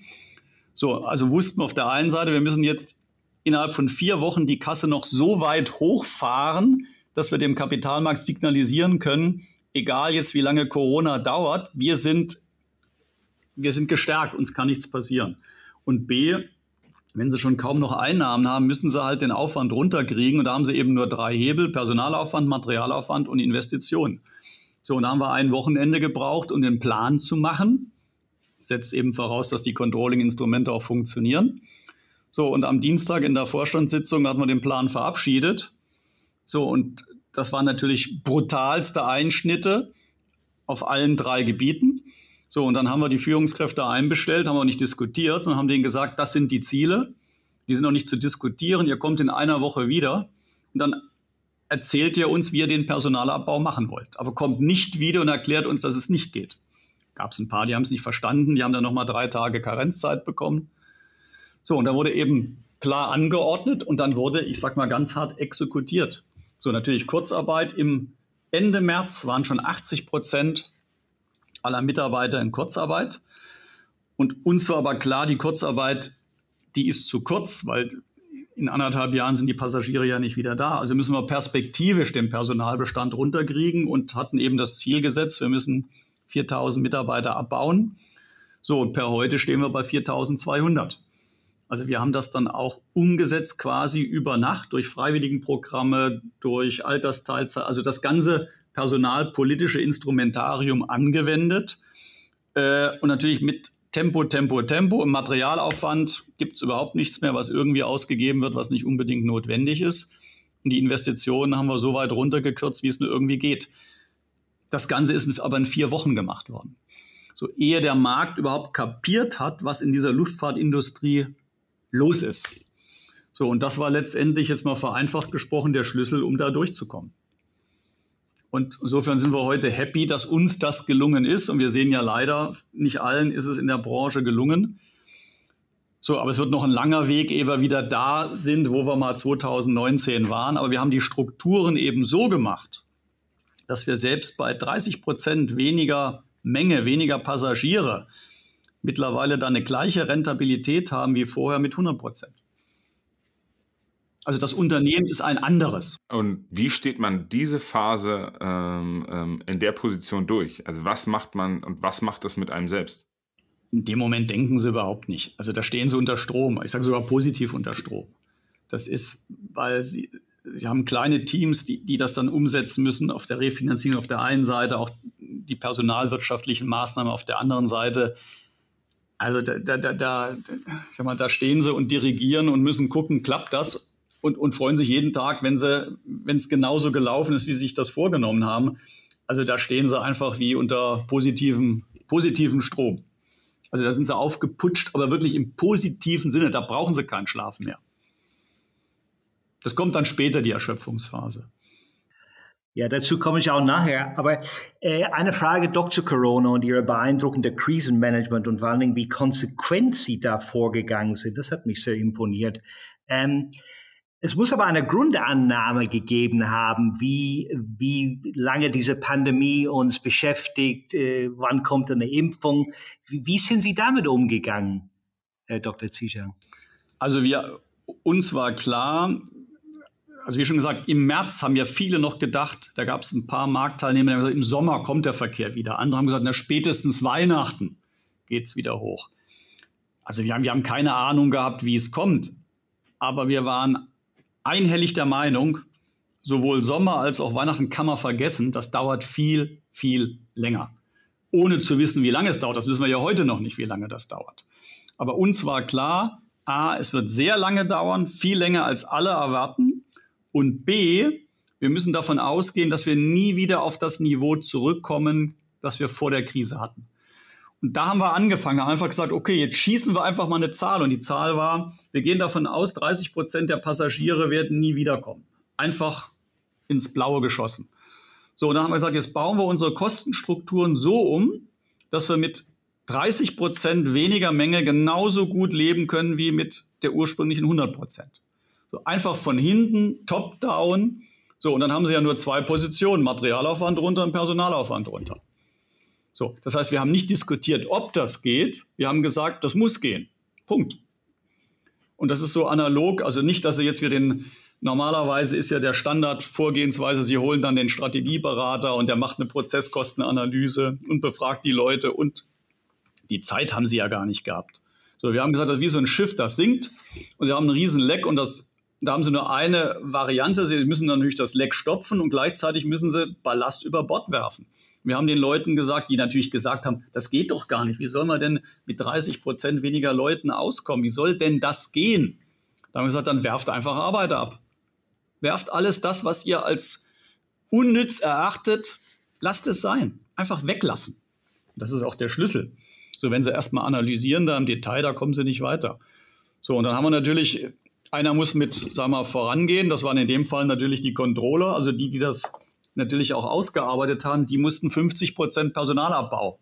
So, also wussten wir auf der einen Seite, wir müssen jetzt innerhalb von vier Wochen die Kasse noch so weit hochfahren, dass wir dem Kapitalmarkt signalisieren können, egal jetzt wie lange Corona dauert, wir sind, wir sind gestärkt, uns kann nichts passieren. Und B, wenn sie schon kaum noch Einnahmen haben, müssen sie halt den Aufwand runterkriegen. Und da haben sie eben nur drei Hebel, Personalaufwand, Materialaufwand und Investitionen. So, und da haben wir ein Wochenende gebraucht, um den Plan zu machen. Setzt eben voraus, dass die Controlling-Instrumente auch funktionieren. So, und am Dienstag in der Vorstandssitzung hat man den Plan verabschiedet. So, und das waren natürlich brutalste Einschnitte auf allen drei Gebieten. So, und dann haben wir die Führungskräfte einbestellt, haben wir nicht diskutiert, sondern haben denen gesagt, das sind die Ziele, die sind noch nicht zu diskutieren, ihr kommt in einer Woche wieder und dann erzählt ihr uns, wie ihr den Personalabbau machen wollt. Aber kommt nicht wieder und erklärt uns, dass es nicht geht. Gab es ein paar, die haben es nicht verstanden, die haben dann nochmal drei Tage Karenzzeit bekommen. So, und da wurde eben klar angeordnet und dann wurde, ich sag mal ganz hart, exekutiert. So, natürlich Kurzarbeit. Im Ende März waren schon 80 Prozent aller Mitarbeiter in Kurzarbeit. Und uns war aber klar, die Kurzarbeit, die ist zu kurz, weil in anderthalb Jahren sind die Passagiere ja nicht wieder da. Also müssen wir perspektivisch den Personalbestand runterkriegen und hatten eben das Ziel gesetzt, wir müssen 4000 Mitarbeiter abbauen. So, und per heute stehen wir bei 4200. Also wir haben das dann auch umgesetzt quasi über Nacht durch Freiwilligenprogramme, durch Altersteilzeit, also das ganze personalpolitische Instrumentarium angewendet äh, und natürlich mit Tempo, Tempo, Tempo. Im Materialaufwand gibt es überhaupt nichts mehr, was irgendwie ausgegeben wird, was nicht unbedingt notwendig ist. Und die Investitionen haben wir so weit runtergekürzt, wie es nur irgendwie geht. Das Ganze ist aber in vier Wochen gemacht worden. So ehe der Markt überhaupt kapiert hat, was in dieser Luftfahrtindustrie los ist. So, und das war letztendlich jetzt mal vereinfacht gesprochen der Schlüssel, um da durchzukommen. Und insofern sind wir heute happy, dass uns das gelungen ist. Und wir sehen ja leider, nicht allen ist es in der Branche gelungen. So, aber es wird noch ein langer Weg, ehe wir wieder da sind, wo wir mal 2019 waren. Aber wir haben die Strukturen eben so gemacht, dass wir selbst bei 30 Prozent weniger Menge, weniger Passagiere mittlerweile dann eine gleiche Rentabilität haben wie vorher mit 100 Prozent. Also das Unternehmen ist ein anderes. Und wie steht man diese Phase ähm, ähm, in der Position durch? Also was macht man und was macht das mit einem selbst? In dem Moment denken sie überhaupt nicht. Also da stehen sie unter Strom. Ich sage sogar positiv unter Strom. Das ist, weil sie, sie haben kleine Teams, die, die das dann umsetzen müssen auf der Refinanzierung auf der einen Seite, auch die personalwirtschaftlichen Maßnahmen auf der anderen Seite. Also da, da, da, da, sag mal, da stehen sie und dirigieren und müssen gucken, klappt das? Und, und freuen sich jeden Tag, wenn sie, wenn es genauso gelaufen ist, wie sie sich das vorgenommen haben. Also da stehen sie einfach wie unter positivem, positivem Strom. Also da sind sie aufgeputscht, aber wirklich im positiven Sinne. Da brauchen sie keinen Schlaf mehr. Das kommt dann später, die Erschöpfungsphase. Ja, dazu komme ich auch nachher. Aber äh, eine Frage Dr. Corona und Ihre beeindruckende Krisenmanagement und vor allen Dingen, wie konsequent Sie da vorgegangen sind, das hat mich sehr imponiert. Ähm, es muss aber eine Grundannahme gegeben haben, wie, wie lange diese Pandemie uns beschäftigt, äh, wann kommt eine Impfung. Wie, wie, sind Sie damit umgegangen, Herr Dr. Zischer? Also wir, uns war klar, also wie schon gesagt, im März haben ja viele noch gedacht, da gab es ein paar Marktteilnehmer, die haben gesagt, im Sommer kommt der Verkehr wieder. Andere haben gesagt, na spätestens Weihnachten geht es wieder hoch. Also wir haben, wir haben keine Ahnung gehabt, wie es kommt. Aber wir waren einhellig der Meinung, sowohl Sommer als auch Weihnachten kann man vergessen, das dauert viel, viel länger. Ohne zu wissen, wie lange es dauert. Das wissen wir ja heute noch nicht, wie lange das dauert. Aber uns war klar, A, es wird sehr lange dauern, viel länger als alle erwarten. Und B, wir müssen davon ausgehen, dass wir nie wieder auf das Niveau zurückkommen, das wir vor der Krise hatten. Und da haben wir angefangen, haben einfach gesagt, okay, jetzt schießen wir einfach mal eine Zahl. Und die Zahl war, wir gehen davon aus, 30 Prozent der Passagiere werden nie wiederkommen. Einfach ins Blaue geschossen. So, und dann haben wir gesagt, jetzt bauen wir unsere Kostenstrukturen so um, dass wir mit 30 Prozent weniger Menge genauso gut leben können wie mit der ursprünglichen 100 Prozent. So einfach von hinten, top-down. So, und dann haben sie ja nur zwei Positionen, Materialaufwand runter und Personalaufwand runter. So, das heißt, wir haben nicht diskutiert, ob das geht. Wir haben gesagt, das muss gehen. Punkt. Und das ist so analog, also nicht, dass Sie jetzt wir den, normalerweise ist ja der Standardvorgehensweise, Sie holen dann den Strategieberater und der macht eine Prozesskostenanalyse und befragt die Leute und die Zeit haben Sie ja gar nicht gehabt. So, wir haben gesagt, das ist wie so ein Schiff, das sinkt und Sie haben einen riesen Leck und das, da haben Sie nur eine Variante. Sie müssen natürlich das Leck stopfen und gleichzeitig müssen Sie Ballast über Bord werfen. Wir haben den Leuten gesagt, die natürlich gesagt haben, das geht doch gar nicht. Wie soll man denn mit 30 Prozent weniger Leuten auskommen? Wie soll denn das gehen? Da haben wir gesagt, dann werft einfach Arbeiter ab. Werft alles das, was ihr als unnütz erachtet, lasst es sein. Einfach weglassen. Das ist auch der Schlüssel. So, wenn Sie erstmal analysieren, da im Detail, da kommen Sie nicht weiter. So, und dann haben wir natürlich, einer muss mit, sagen wir mal, vorangehen. Das waren in dem Fall natürlich die Controller, also die, die das natürlich auch ausgearbeitet haben, die mussten 50 Prozent Personalabbau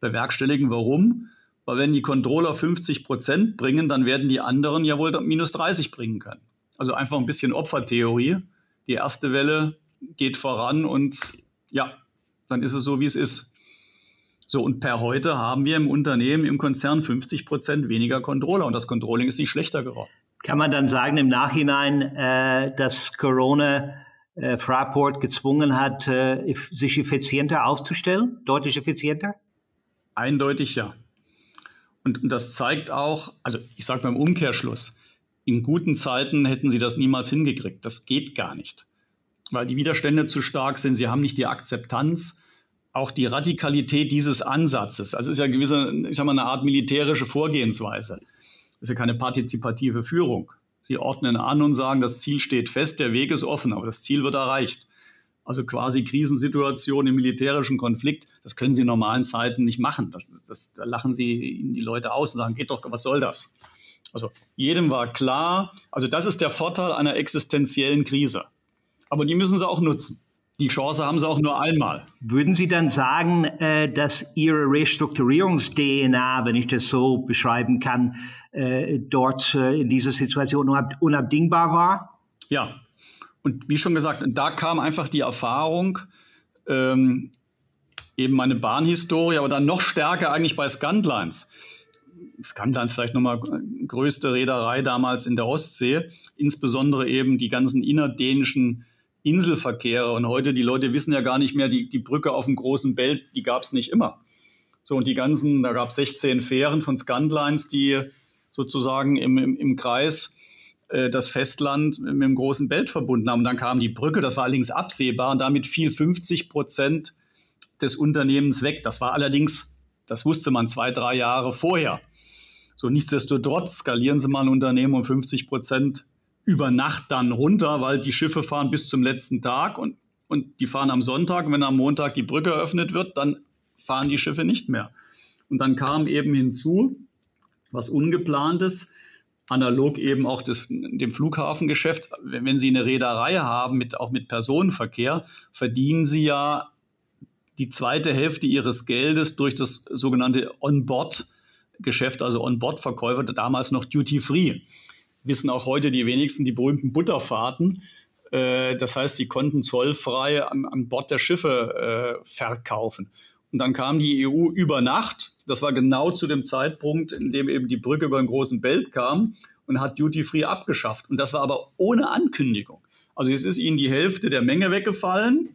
bewerkstelligen. Warum? Weil wenn die Controller 50 Prozent bringen, dann werden die anderen ja wohl minus 30 bringen können. Also einfach ein bisschen Opfertheorie. die erste Welle geht voran und ja, dann ist es so, wie es ist. So, und per heute haben wir im Unternehmen, im Konzern 50 Prozent weniger Controller und das Controlling ist nicht schlechter geworden. Kann man dann sagen im Nachhinein, äh, dass Corona äh, Fraport gezwungen hat, äh, sich effizienter aufzustellen, deutlich effizienter? Eindeutig ja. Und, und das zeigt auch, also ich sage beim Umkehrschluss, in guten Zeiten hätten sie das niemals hingekriegt. Das geht gar nicht, weil die Widerstände zu stark sind. Sie haben nicht die Akzeptanz, auch die Radikalität dieses Ansatzes. Also es ist ja gewisse, ich sag mal, eine Art militärische Vorgehensweise. Das ist ja keine partizipative Führung. Sie ordnen an und sagen, das Ziel steht fest, der Weg ist offen, aber das Ziel wird erreicht. Also quasi Krisensituation im militärischen Konflikt, das können Sie in normalen Zeiten nicht machen. Das, das, da lachen Sie Ihnen die Leute aus und sagen, geht doch, was soll das? Also jedem war klar, also das ist der Vorteil einer existenziellen Krise. Aber die müssen Sie auch nutzen. Die Chance haben sie auch nur einmal. Würden Sie dann sagen, äh, dass Ihre Restrukturierungs-DNA, wenn ich das so beschreiben kann, äh, dort äh, in dieser Situation unabdingbar war? Ja. Und wie schon gesagt, da kam einfach die Erfahrung, ähm, eben meine Bahnhistorie, aber dann noch stärker eigentlich bei Scandlines. Scandlines vielleicht nochmal größte Reederei damals in der Ostsee, insbesondere eben die ganzen innerdänischen Inselverkehre. Und heute, die Leute wissen ja gar nicht mehr, die, die Brücke auf dem großen Belt, die gab es nicht immer. So, und die ganzen, da gab es 16 Fähren von Scandlines, die sozusagen im, im, im Kreis äh, das Festland mit dem großen Belt verbunden haben. Und dann kam die Brücke, das war allerdings absehbar und damit fiel 50 Prozent des Unternehmens weg. Das war allerdings, das wusste man zwei, drei Jahre vorher. So, nichtsdestotrotz skalieren sie mal ein Unternehmen um 50 Prozent über Nacht dann runter, weil die Schiffe fahren bis zum letzten Tag und, und die fahren am Sonntag. Und wenn am Montag die Brücke eröffnet wird, dann fahren die Schiffe nicht mehr. Und dann kam eben hinzu, was ungeplantes, analog eben auch des, dem Flughafengeschäft, wenn Sie eine Reederei haben, mit, auch mit Personenverkehr, verdienen Sie ja die zweite Hälfte Ihres Geldes durch das sogenannte On-Board-Geschäft, also On-Board-Verkäufer, damals noch Duty-Free wissen auch heute die wenigsten die berühmten Butterfahrten. Äh, das heißt, die konnten zollfrei an, an Bord der Schiffe äh, verkaufen. Und dann kam die EU über Nacht. Das war genau zu dem Zeitpunkt, in dem eben die Brücke über den großen Belt kam und hat Duty Free abgeschafft. Und das war aber ohne Ankündigung. Also es ist ihnen die Hälfte der Menge weggefallen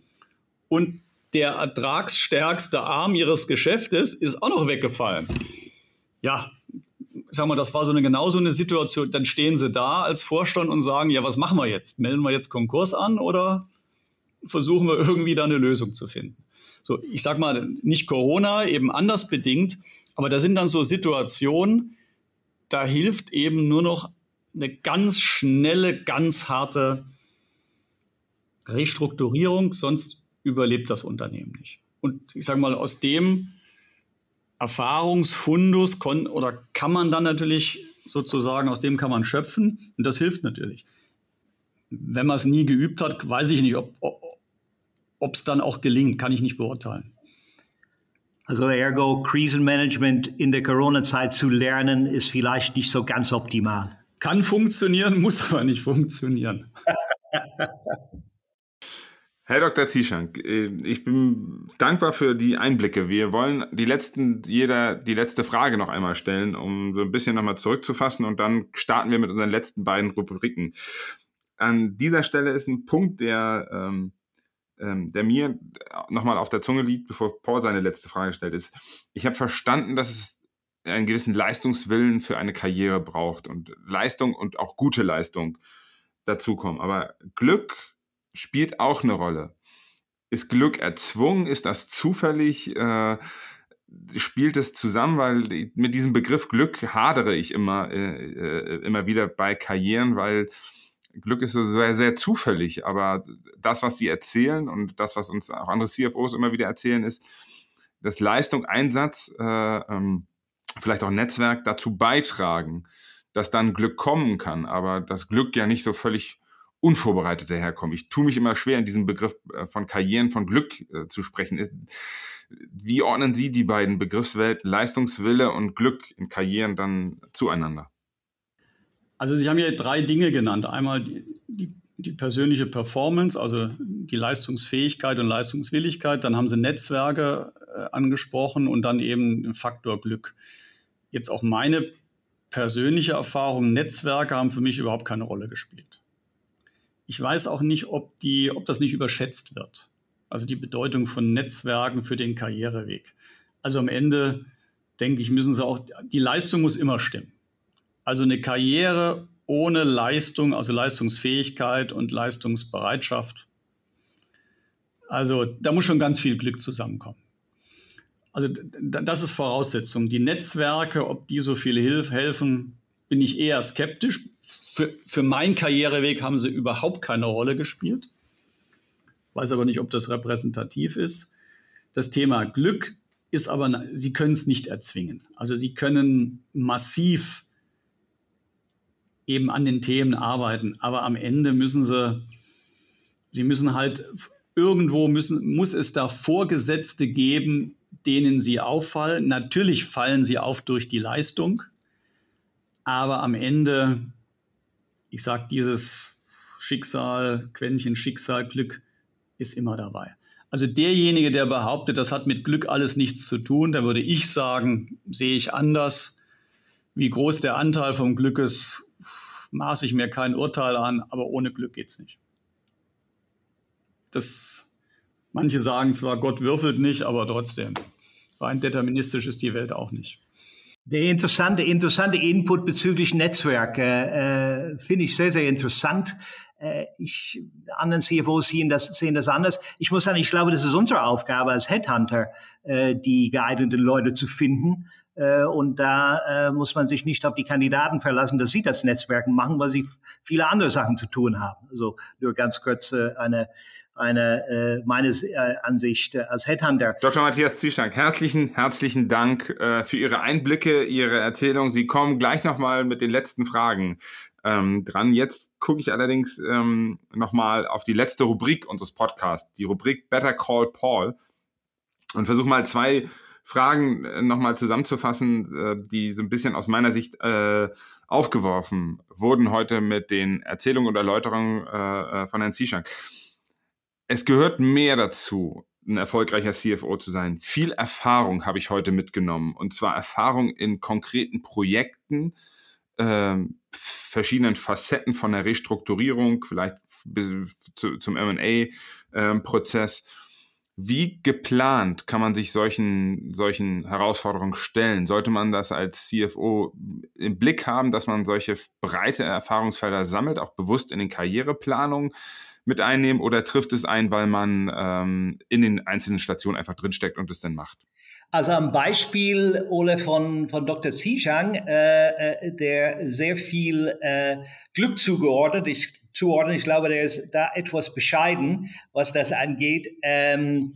und der ertragsstärkste Arm ihres Geschäftes ist auch noch weggefallen. Ja, sag mal, das war so eine genau so eine Situation, dann stehen sie da als Vorstand und sagen, ja, was machen wir jetzt? Melden wir jetzt Konkurs an oder versuchen wir irgendwie da eine Lösung zu finden? So, ich sag mal, nicht Corona, eben anders bedingt, aber da sind dann so Situationen, da hilft eben nur noch eine ganz schnelle, ganz harte Restrukturierung, sonst überlebt das Unternehmen nicht. Und ich sage mal, aus dem Erfahrungsfundus kon oder kann man dann natürlich sozusagen, aus dem kann man schöpfen und das hilft natürlich. Wenn man es nie geübt hat, weiß ich nicht, ob es dann auch gelingt, kann ich nicht beurteilen. Also ergo Krisenmanagement in der Corona-Zeit zu lernen, ist vielleicht nicht so ganz optimal. Kann funktionieren, muss aber nicht funktionieren. Herr Dr. Zieschank, äh, ich bin dankbar für die Einblicke. Wir wollen die letzten, jeder die letzte Frage noch einmal stellen, um so ein bisschen nochmal zurückzufassen und dann starten wir mit unseren letzten beiden Rubriken. An dieser Stelle ist ein Punkt, der, ähm, ähm, der mir nochmal auf der Zunge liegt, bevor Paul seine letzte Frage stellt, ist, ich habe verstanden, dass es einen gewissen Leistungswillen für eine Karriere braucht und Leistung und auch gute Leistung dazukommen. Aber Glück spielt auch eine Rolle. Ist Glück erzwungen? Ist das zufällig? Äh, spielt es zusammen? Weil mit diesem Begriff Glück hadere ich immer, äh, äh, immer wieder bei Karrieren, weil Glück ist so sehr, sehr zufällig. Aber das, was sie erzählen und das, was uns auch andere CFOs immer wieder erzählen, ist, dass Leistung, Einsatz, äh, ähm, vielleicht auch Netzwerk dazu beitragen, dass dann Glück kommen kann. Aber das Glück ja nicht so völlig unvorbereitet daherkommen. Ich tue mich immer schwer, in diesem Begriff äh, von Karrieren, von Glück äh, zu sprechen. Wie ordnen Sie die beiden Begriffswelten Leistungswille und Glück in Karrieren dann zueinander? Also Sie haben ja drei Dinge genannt. Einmal die, die die persönliche Performance, also die Leistungsfähigkeit und Leistungswilligkeit. Dann haben sie Netzwerke äh, angesprochen und dann eben den Faktor Glück. Jetzt auch meine persönliche Erfahrung, Netzwerke haben für mich überhaupt keine Rolle gespielt. Ich weiß auch nicht, ob, die, ob das nicht überschätzt wird. Also die Bedeutung von Netzwerken für den Karriereweg. Also am Ende denke ich, müssen sie auch, die Leistung muss immer stimmen. Also eine Karriere ohne Leistung, also Leistungsfähigkeit und Leistungsbereitschaft. Also da muss schon ganz viel Glück zusammenkommen. Also das ist Voraussetzung. Die Netzwerke, ob die so viel helfen, bin ich eher skeptisch. Für, für meinen Karriereweg haben sie überhaupt keine Rolle gespielt. Weiß aber nicht, ob das repräsentativ ist. Das Thema Glück ist aber, sie können es nicht erzwingen. Also sie können massiv eben an den Themen arbeiten. Aber am Ende müssen sie, sie müssen halt irgendwo müssen, muss es da Vorgesetzte geben, denen sie auffallen. Natürlich fallen sie auf durch die Leistung, aber am Ende, ich sage, dieses Schicksal, Quäntchen Schicksal, Glück ist immer dabei. Also derjenige, der behauptet, das hat mit Glück alles nichts zu tun, da würde ich sagen, sehe ich anders. Wie groß der Anteil vom Glück ist, maße ich mir kein Urteil an, aber ohne Glück geht es nicht. Das, manche sagen zwar, Gott würfelt nicht, aber trotzdem, rein deterministisch ist die Welt auch nicht. Der interessante, interessante Input bezüglich Netzwerke äh, finde ich sehr, sehr interessant. Äh, ich, anderen CFOs sehen das, sehen das anders. Ich muss sagen, ich glaube, das ist unsere Aufgabe als Headhunter, äh, die geeigneten Leute zu finden äh, und da äh, muss man sich nicht auf die Kandidaten verlassen, dass sie das Netzwerken machen, weil sie viele andere Sachen zu tun haben. Also nur ganz kurz äh, eine eine äh, meine äh, Ansicht äh, als Headhunter. Dr. Matthias Zieschank, herzlichen, herzlichen Dank für Ihre Einblicke, Ihre Erzählung. Sie kommen gleich nochmal mit den letzten Fragen ähm, dran. Jetzt gucke ich allerdings ähm, nochmal auf die letzte Rubrik unseres Podcasts, die Rubrik Better Call Paul und versuche mal zwei Fragen nochmal zusammenzufassen, die so ein bisschen aus meiner Sicht äh, aufgeworfen wurden heute mit den Erzählungen und Erläuterungen äh von Herrn Zieschank. Es gehört mehr dazu, ein erfolgreicher CFO zu sein. Viel Erfahrung habe ich heute mitgenommen und zwar Erfahrung in konkreten Projekten, äh, verschiedenen Facetten von der Restrukturierung, vielleicht bis zu, zum M&A-Prozess. Äh, wie geplant kann man sich solchen, solchen Herausforderungen stellen? Sollte man das als CFO im Blick haben, dass man solche breite Erfahrungsfelder sammelt, auch bewusst in den Karriereplanungen mit einnehmen oder trifft es ein, weil man ähm, in den einzelnen Stationen einfach drinsteckt und es dann macht? Also am Beispiel, Ole, von, von Dr. Zishang, äh, äh, der sehr viel äh, Glück zugeordnet, ich zuordnen. Ich glaube, der ist da etwas bescheiden, was das angeht. Ähm,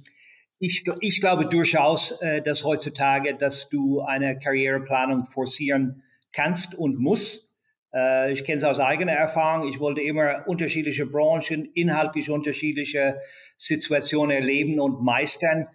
ich, ich glaube durchaus, äh, dass heutzutage, dass du eine Karriereplanung forcieren kannst und musst. Äh, ich kenne es aus eigener Erfahrung. Ich wollte immer unterschiedliche Branchen, inhaltlich unterschiedliche Situationen erleben und meistern.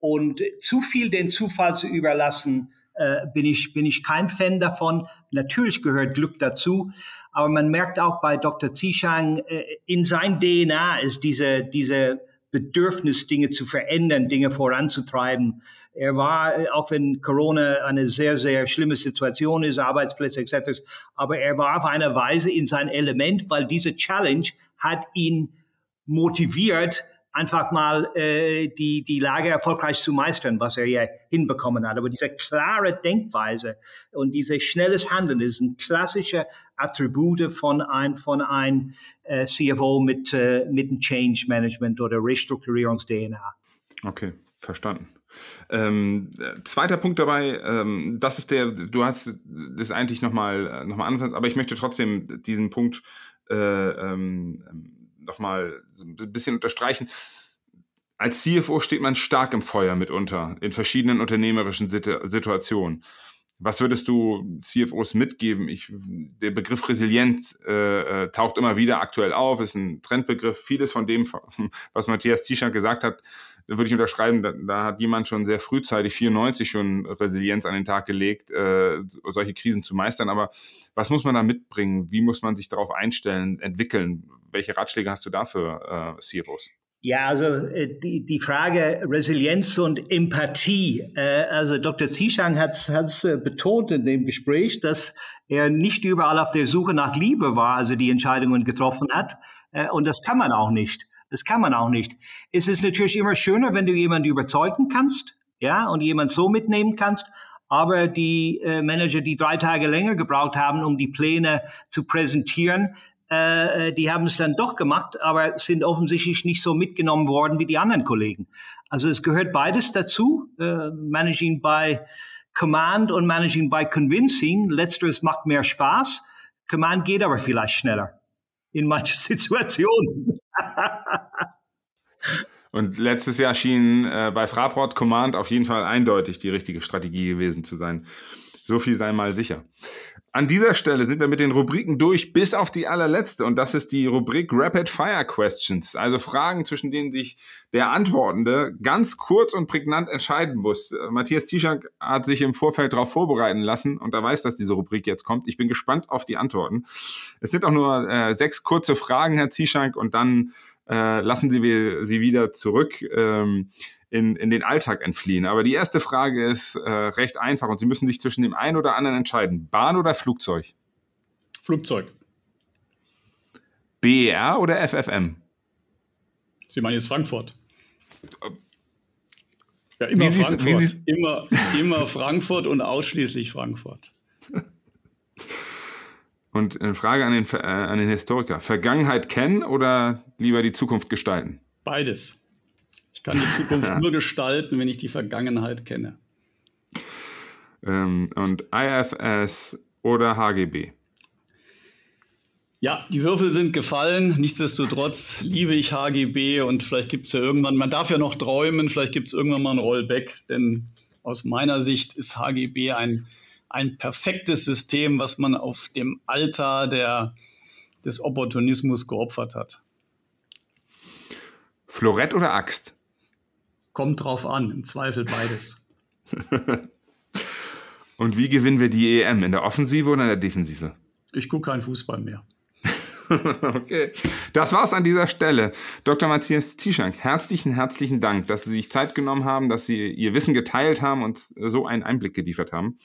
Und zu viel den Zufall zu überlassen, äh, bin, ich, bin ich kein Fan davon. Natürlich gehört Glück dazu, aber man merkt auch bei Dr. Zishang, äh, in sein DNA ist diese, diese Bedürfnis, Dinge zu verändern, Dinge voranzutreiben. Er war, auch wenn Corona eine sehr, sehr schlimme Situation ist, Arbeitsplätze etc., aber er war auf eine Weise in sein Element, weil diese Challenge hat ihn motiviert, einfach mal äh, die, die Lage erfolgreich zu meistern, was er ja hinbekommen hat. Aber diese klare Denkweise und dieses schnelles Handeln ist ein klassischer Attribute von ein, von ein äh, CFO mit, äh, mit einem Change Management oder Restrukturierungs-DNA. Okay, verstanden. Ähm, zweiter Punkt dabei, ähm, das ist der, du hast das eigentlich nochmal noch mal anfangen, aber ich möchte trotzdem diesen Punkt äh, ähm, nochmal ein bisschen unterstreichen. Als CFO steht man stark im Feuer mitunter in verschiedenen unternehmerischen Situationen. Was würdest du CFOs mitgeben? Ich, der Begriff Resilienz äh, äh, taucht immer wieder aktuell auf, ist ein Trendbegriff. Vieles von dem, was Matthias Zieschank gesagt hat, würde ich unterschreiben. Da, da, hat jemand schon sehr frühzeitig, 94 schon Resilienz an den Tag gelegt, äh, solche Krisen zu meistern. Aber was muss man da mitbringen? Wie muss man sich darauf einstellen, entwickeln? Welche Ratschläge hast du da für äh, CFOs? Ja, also äh, die, die Frage Resilienz und Empathie. Äh, also Dr. Zishang hat es äh, betont in dem Gespräch, dass er nicht überall auf der Suche nach Liebe war, also die Entscheidungen getroffen hat. Und das kann man auch nicht. Das kann man auch nicht. Es ist natürlich immer schöner, wenn du jemanden überzeugen kannst, ja, und jemanden so mitnehmen kannst. Aber die Manager, die drei Tage länger gebraucht haben, um die Pläne zu präsentieren, äh, die haben es dann doch gemacht, aber sind offensichtlich nicht so mitgenommen worden wie die anderen Kollegen. Also es gehört beides dazu, äh, Managing by Command und Managing by Convincing. Letzteres macht mehr Spaß. Command geht aber vielleicht schneller in manchen Situationen. Und letztes Jahr schien äh, bei Fraport Command auf jeden Fall eindeutig die richtige Strategie gewesen zu sein. So viel sei mal sicher. An dieser Stelle sind wir mit den Rubriken durch, bis auf die allerletzte. Und das ist die Rubrik Rapid Fire Questions. Also Fragen, zwischen denen sich der Antwortende ganz kurz und prägnant entscheiden muss. Matthias Zischank hat sich im Vorfeld darauf vorbereiten lassen und er weiß, dass diese Rubrik jetzt kommt. Ich bin gespannt auf die Antworten. Es sind auch nur äh, sechs kurze Fragen, Herr Zischank, und dann äh, lassen Sie sie wieder zurück ähm, in, in den Alltag entfliehen. Aber die erste Frage ist äh, recht einfach und Sie müssen sich zwischen dem einen oder anderen entscheiden. Bahn oder Flugzeug? Flugzeug. BER oder FFM? Sie meinen jetzt Frankfurt. Ja, immer wie Frankfurt. Siehst, immer, immer Frankfurt und ausschließlich Frankfurt. Und eine Frage an den, äh, an den Historiker. Vergangenheit kennen oder lieber die Zukunft gestalten? Beides. Ich kann die Zukunft nur gestalten, wenn ich die Vergangenheit kenne. Ähm, und IFS oder HGB? Ja, die Würfel sind gefallen. Nichtsdestotrotz liebe ich HGB und vielleicht gibt es ja irgendwann, man darf ja noch träumen, vielleicht gibt es irgendwann mal ein Rollback, denn aus meiner Sicht ist HGB ein ein perfektes System, was man auf dem Altar der, des Opportunismus geopfert hat. Florett oder Axt? Kommt drauf an, im Zweifel beides. Und wie gewinnen wir die EM? In der Offensive oder in der Defensive? Ich gucke keinen Fußball mehr. okay, das war's an dieser Stelle. Dr. Matthias Zieschank, herzlichen, herzlichen Dank, dass Sie sich Zeit genommen haben, dass Sie Ihr Wissen geteilt haben und so einen Einblick geliefert haben.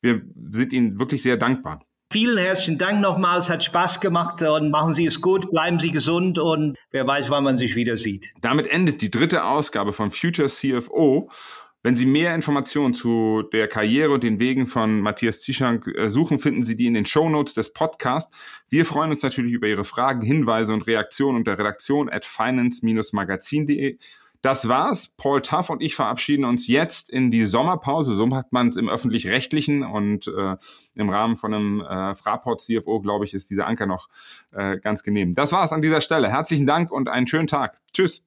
Wir sind Ihnen wirklich sehr dankbar. Vielen herzlichen Dank nochmals, hat Spaß gemacht und machen Sie es gut, bleiben Sie gesund und wer weiß, wann man sich wieder sieht. Damit endet die dritte Ausgabe von Future CFO. Wenn Sie mehr Informationen zu der Karriere und den Wegen von Matthias Zischank äh, suchen, finden Sie die in den Show Notes des Podcasts. Wir freuen uns natürlich über Ihre Fragen, Hinweise und Reaktionen unter redaktion at finance-magazin.de. Das war's. Paul Tuff und ich verabschieden uns jetzt in die Sommerpause. So macht man es im öffentlich-rechtlichen und äh, im Rahmen von einem äh, Fraport CFO, glaube ich, ist dieser Anker noch äh, ganz genehm. Das war's an dieser Stelle. Herzlichen Dank und einen schönen Tag. Tschüss.